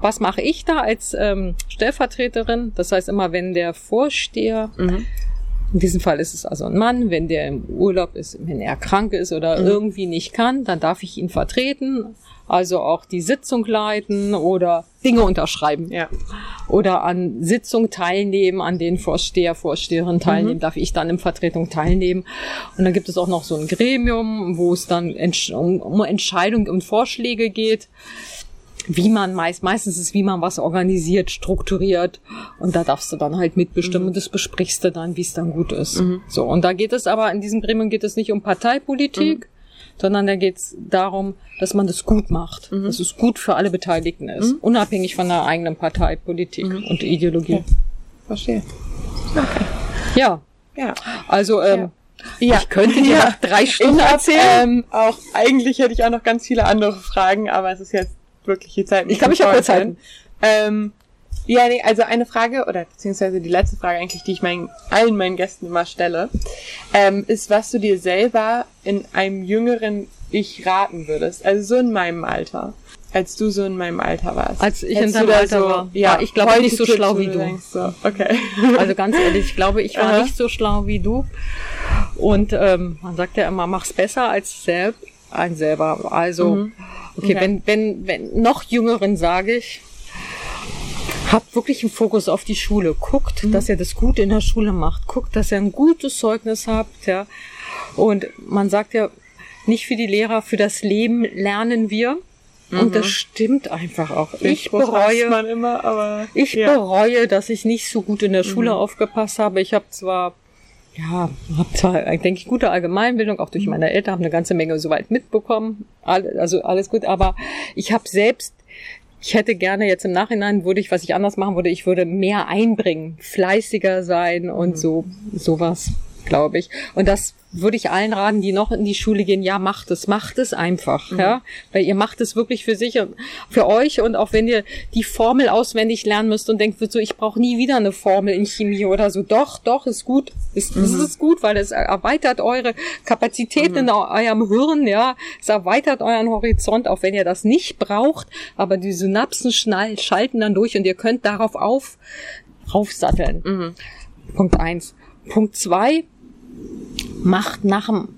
Was mache ich da als ähm, Stellvertreterin? Das heißt immer, wenn der Vorsteher mhm. In diesem Fall ist es also ein Mann, wenn der im Urlaub ist, wenn er krank ist oder mhm. irgendwie nicht kann, dann darf ich ihn vertreten also auch die Sitzung leiten oder Dinge unterschreiben. Ja. Oder an Sitzungen teilnehmen, an denen Vorsteher, Vorsteherin teilnehmen, mhm. darf ich dann in Vertretung teilnehmen. Und dann gibt es auch noch so ein Gremium, wo es dann um Entscheidungen und Vorschläge geht wie man meist, meistens ist, wie man was organisiert, strukturiert. Und da darfst du dann halt mitbestimmen mhm. und das besprichst du dann, wie es dann gut ist. Mhm. So. Und da geht es aber, in diesem Gremium geht es nicht um Parteipolitik, mhm sondern da geht es darum, dass man das gut macht, mhm. dass es gut für alle Beteiligten ist, mhm. unabhängig von der eigenen Parteipolitik mhm. und Ideologie. Okay. Verstehe. Okay. Ja. Ja. Also ähm, ja. ich könnte dir ja. drei Stunden hab, erzählen. Ähm, auch eigentlich hätte ich auch noch ganz viele andere Fragen, aber es ist jetzt wirklich die Zeit. Ich glaube, ich habe kurz halten. Ähm, ja, nee, also eine Frage, oder beziehungsweise die letzte Frage eigentlich, die ich meinen, allen meinen Gästen immer stelle, ähm, ist, was du dir selber in einem jüngeren Ich raten würdest. Also so in meinem Alter. Als du so in meinem Alter warst. Als ich Hättest in deinem Alter so, war. Ja, ich glaube nicht so Tipps, schlau wie du. Denkst, so. Okay. Also ganz ehrlich, ich glaube, ich war Aha. nicht so schlau wie du. Und ähm, man sagt ja immer, mach's besser als selbst, ein selber. Also, mhm. okay, okay, wenn, wenn, wenn noch Jüngeren sage ich, Habt wirklich einen Fokus auf die Schule. Guckt, mhm. dass ihr das gut in der Schule macht. Guckt, dass ihr ein gutes Zeugnis habt, ja. Und man sagt ja, nicht für die Lehrer, für das Leben lernen wir. Mhm. Und das stimmt einfach auch. Ich, ich bereue, immer, ich ja. bereue, dass ich nicht so gut in der Schule mhm. aufgepasst habe. Ich habe zwar ja, habe zwar, denke ich, gute Allgemeinbildung, auch durch meine Eltern, habe eine ganze Menge soweit mitbekommen, also alles gut, aber ich habe selbst ich hätte gerne jetzt im Nachhinein würde ich, was ich anders machen würde, ich würde mehr einbringen, fleißiger sein und mhm. so, sowas, glaube ich. Und das würde ich allen raten, die noch in die Schule gehen, ja, macht es, macht es einfach, mhm. ja, weil ihr macht es wirklich für sich und für euch und auch wenn ihr die Formel auswendig lernen müsst und denkt so, ich brauche nie wieder eine Formel in Chemie oder so, doch, doch, ist gut, ist, mhm. ist es gut, weil es erweitert eure Kapazitäten mhm. in eurem Hirn, ja, es erweitert euren Horizont, auch wenn ihr das nicht braucht, aber die Synapsen schnall, schalten dann durch und ihr könnt darauf auf, raufsatteln. Mhm. Punkt eins. Punkt zwei, macht nach dem,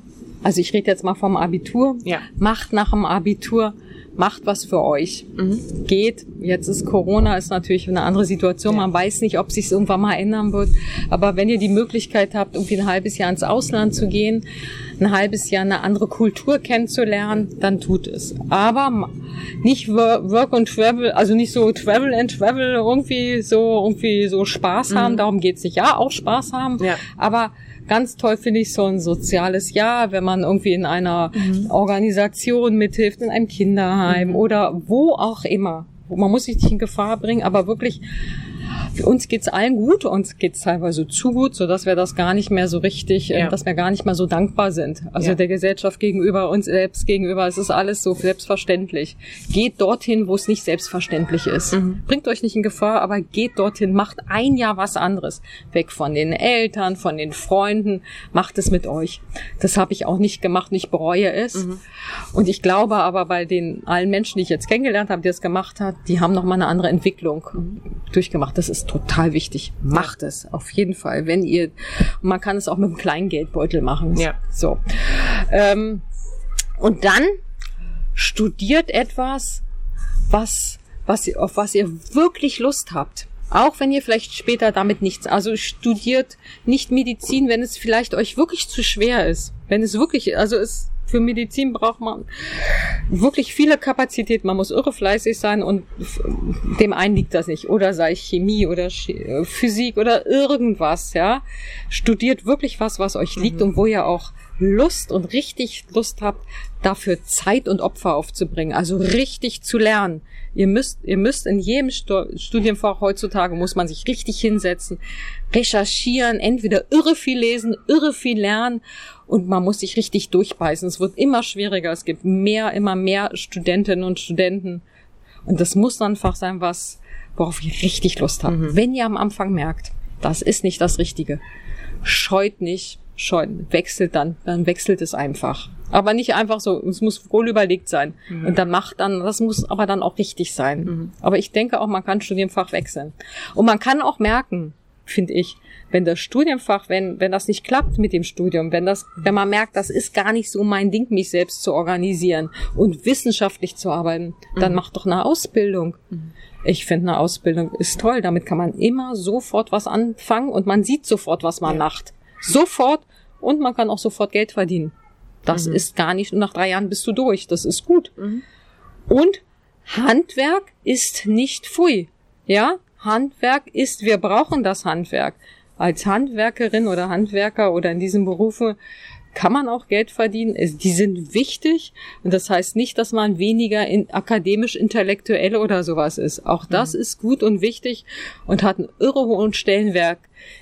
also ich rede jetzt mal vom Abitur, ja. macht nach dem Abitur, macht was für euch. Mhm. Geht, jetzt ist Corona, ist natürlich eine andere Situation, ja. man weiß nicht, ob sich irgendwann mal ändern wird, aber wenn ihr die Möglichkeit habt, irgendwie ein halbes Jahr ins Ausland zu gehen, ein halbes Jahr eine andere Kultur kennenzulernen, dann tut es. Aber nicht Work and Travel, also nicht so Travel and Travel irgendwie so irgendwie so Spaß haben, mhm. darum geht's nicht. Ja, auch Spaß haben, ja. aber Ganz toll finde ich so ein soziales Jahr, wenn man irgendwie in einer mhm. Organisation mithilft, in einem Kinderheim mhm. oder wo auch immer. Man muss sich nicht in Gefahr bringen, aber wirklich uns geht's allen gut, uns geht's teilweise zu gut, so dass wir das gar nicht mehr so richtig, äh, ja. dass wir gar nicht mehr so dankbar sind. Also ja. der Gesellschaft gegenüber, uns selbst gegenüber, es ist alles so selbstverständlich. Geht dorthin, wo es nicht selbstverständlich ist. Mhm. Bringt euch nicht in Gefahr, aber geht dorthin, macht ein Jahr was anderes. Weg von den Eltern, von den Freunden, macht es mit euch. Das habe ich auch nicht gemacht, ich bereue es. Mhm. Und ich glaube aber bei den allen Menschen, die ich jetzt kennengelernt habe, die das gemacht hat, die haben noch mal eine andere Entwicklung mhm. durchgemacht. Das ist total wichtig. Macht es auf jeden Fall, wenn ihr. Man kann es auch mit einem kleinen Geldbeutel machen. Ja. So. Ähm, und dann studiert etwas, was, was, auf was ihr wirklich Lust habt. Auch wenn ihr vielleicht später damit nichts, also studiert nicht Medizin, wenn es vielleicht euch wirklich zu schwer ist. Wenn es wirklich, also es, für Medizin braucht man wirklich viele Kapazität. Man muss irre fleißig sein und dem einen liegt das nicht. Oder sei es Chemie oder Physik oder irgendwas, ja. Studiert wirklich was, was euch liegt mhm. und wo ihr auch Lust und richtig Lust habt, dafür Zeit und Opfer aufzubringen, also richtig zu lernen. Ihr müsst, ihr müsst in jedem Studienfach heutzutage muss man sich richtig hinsetzen, recherchieren, entweder irre viel lesen, irre viel lernen und man muss sich richtig durchbeißen. Es wird immer schwieriger. Es gibt mehr, immer mehr Studentinnen und Studenten. Und das muss dann einfach sein, was, worauf ihr richtig Lust habt. Mhm. Wenn ihr am Anfang merkt, das ist nicht das Richtige, scheut nicht, scheuen, wechselt dann, dann wechselt es einfach. Aber nicht einfach so, es muss wohl überlegt sein. Mhm. Und dann macht dann, das muss aber dann auch richtig sein. Mhm. Aber ich denke auch, man kann Studienfach wechseln. Und man kann auch merken, finde ich, wenn das Studienfach, wenn, wenn das nicht klappt mit dem Studium, wenn das, wenn man merkt, das ist gar nicht so mein Ding, mich selbst zu organisieren und wissenschaftlich zu arbeiten, dann mhm. macht doch eine Ausbildung. Mhm. Ich finde, eine Ausbildung ist toll. Damit kann man immer sofort was anfangen und man sieht sofort, was man ja. macht. Sofort und man kann auch sofort Geld verdienen. Das mhm. ist gar nicht, nach drei Jahren bist du durch. Das ist gut. Mhm. Und Handwerk ist nicht pfui. Ja, Handwerk ist, wir brauchen das Handwerk. Als Handwerkerin oder Handwerker oder in diesen Berufen kann man auch Geld verdienen. Die sind wichtig und das heißt nicht, dass man weniger in, akademisch intellektuell oder sowas ist. Auch das mhm. ist gut und wichtig und hat einen irre hohen Stellenwert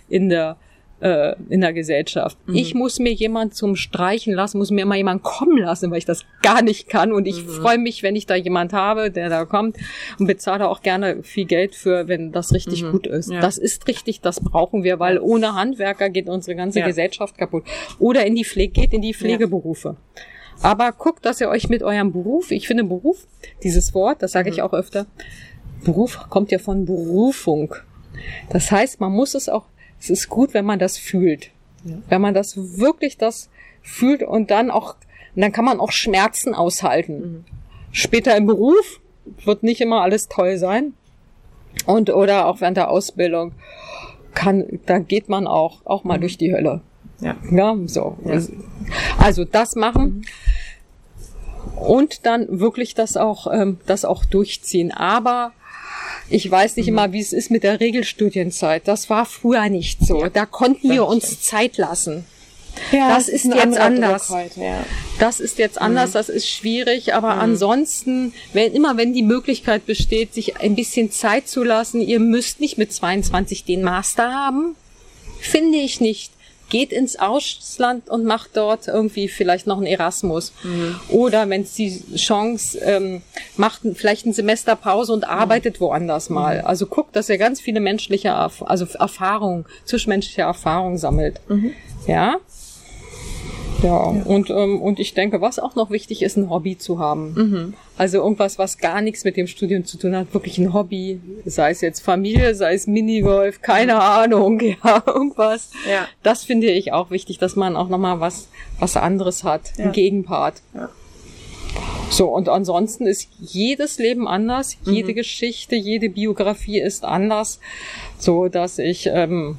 in der äh, in der Gesellschaft. Mhm. Ich muss mir jemand zum Streichen lassen, muss mir mal jemand kommen lassen, weil ich das gar nicht kann. Und ich mhm. freue mich, wenn ich da jemand habe, der da kommt und bezahle auch gerne viel Geld für, wenn das richtig mhm. gut ist. Ja. Das ist richtig, das brauchen wir, weil ohne Handwerker geht unsere ganze ja. Gesellschaft kaputt. Oder in die Pflege, geht in die Pflegeberufe. Ja. Aber guckt, dass ihr euch mit eurem Beruf, ich finde Beruf, dieses Wort, das sage ich mhm. auch öfter, Beruf kommt ja von Berufung. Das heißt, man muss es auch es ist gut, wenn man das fühlt. Ja. Wenn man das wirklich das fühlt und dann auch, und dann kann man auch Schmerzen aushalten. Mhm. Später im Beruf wird nicht immer alles toll sein. Und oder auch während der Ausbildung kann, da geht man auch, auch mal mhm. durch die Hölle. Ja. Ja, so. Ja. Also das machen. Mhm. Und dann wirklich das auch, ähm, das auch durchziehen. Aber ich weiß nicht mhm. immer, wie es ist mit der Regelstudienzeit. Das war früher nicht so. Ja, da konnten wir uns. Zeit lassen. Ja, das, ist, ist jetzt anders. Heute, ja. Das ist jetzt anders, mhm. das ist schwierig, aber mhm. ansonsten, wenn, immer wenn die Möglichkeit besteht, sich ein bisschen Zeit zu lassen, ihr müsst nicht mit 22 den Master haben, finde ich nicht geht ins Ausland und macht dort irgendwie vielleicht noch einen Erasmus. Mhm. Oder wenn es die Chance ähm, macht, vielleicht ein Semester Pause und arbeitet mhm. woanders mal. Mhm. Also guckt, dass er ganz viele menschliche, also Erfahrungen, zwischenmenschliche Erfahrungen sammelt. Mhm. Ja. Ja, ja. Und, ähm, und ich denke, was auch noch wichtig ist, ein Hobby zu haben. Mhm. Also irgendwas, was gar nichts mit dem Studium zu tun hat, wirklich ein Hobby, sei es jetzt Familie, sei es Minigolf, keine. Ahnung, ja, irgendwas. Ja. Das finde ich auch wichtig, dass man auch nochmal was, was anderes hat, ja. ein Gegenpart. Ja. So, und ansonsten ist jedes Leben anders, jede mhm. Geschichte, jede Biografie ist anders, so dass ich ähm,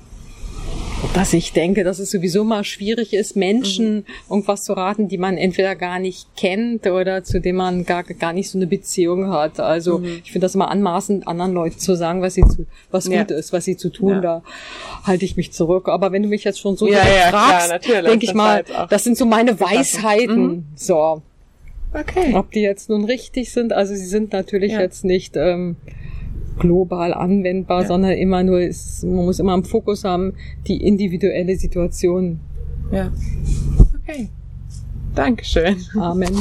dass ich denke, dass es sowieso mal schwierig ist, Menschen mhm. irgendwas zu raten, die man entweder gar nicht kennt oder zu dem man gar, gar nicht so eine Beziehung hat. Also mhm. ich finde das immer anmaßend, anderen Leuten zu sagen, was sie zu, was ja. gut ist, was sie zu tun, ja. da halte ich mich zurück. Aber wenn du mich jetzt schon so ja, ja fragst, denke ich mal, das sind so meine Weisheiten. Mhm. So. Okay. Ob die jetzt nun richtig sind, also sie sind natürlich jetzt nicht ähm, global anwendbar, ja. sondern immer nur, ist, man muss immer im Fokus haben, die individuelle Situation. Ja. Okay. Dankeschön. Amen.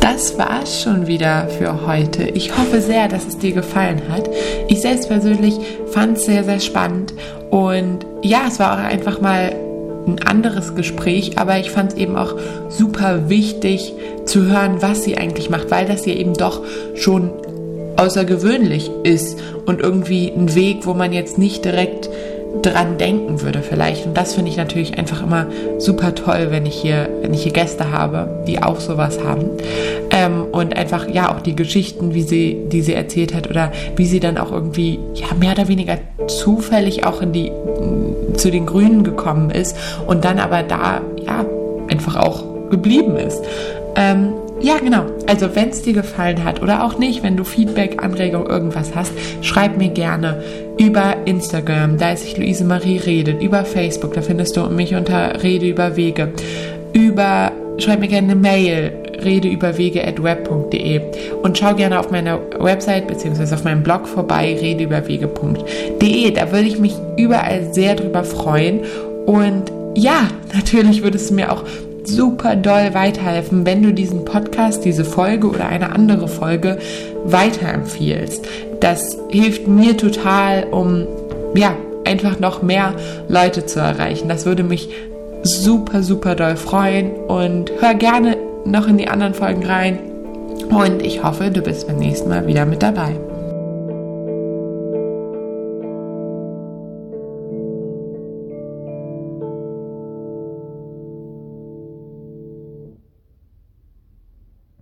Das war's schon wieder für heute. Ich hoffe sehr, dass es dir gefallen hat. Ich selbst persönlich fand es sehr, sehr spannend. Und ja, es war auch einfach mal ein anderes Gespräch, aber ich fand es eben auch super wichtig zu hören, was sie eigentlich macht, weil das ja eben doch schon außergewöhnlich ist und irgendwie ein Weg, wo man jetzt nicht direkt dran denken würde vielleicht. Und das finde ich natürlich einfach immer super toll, wenn ich hier, wenn ich hier Gäste habe, die auch sowas haben. Ähm, und einfach, ja, auch die Geschichten, wie sie, die sie erzählt hat oder wie sie dann auch irgendwie, ja, mehr oder weniger zufällig auch in die, zu den Grünen gekommen ist und dann aber da, ja, einfach auch geblieben ist. Ähm, ja, genau. Also wenn es dir gefallen hat oder auch nicht, wenn du Feedback, Anregung, irgendwas hast, schreib mir gerne über Instagram, da ist ich Luise Marie redet, über Facebook, da findest du mich unter Rede über Wege, über, schreib mir gerne eine Mail, redeüberwege.web.de und schau gerne auf meiner Website bzw. auf meinem Blog vorbei, redeüberwege.de. Da würde ich mich überall sehr drüber freuen und ja, natürlich würde es mir auch super doll weiterhelfen, wenn du diesen Podcast, diese Folge oder eine andere Folge weiterempfiehlst. Das hilft mir total, um ja, einfach noch mehr Leute zu erreichen. Das würde mich super, super doll freuen und hör gerne noch in die anderen Folgen rein. Und ich hoffe, du bist beim nächsten Mal wieder mit dabei.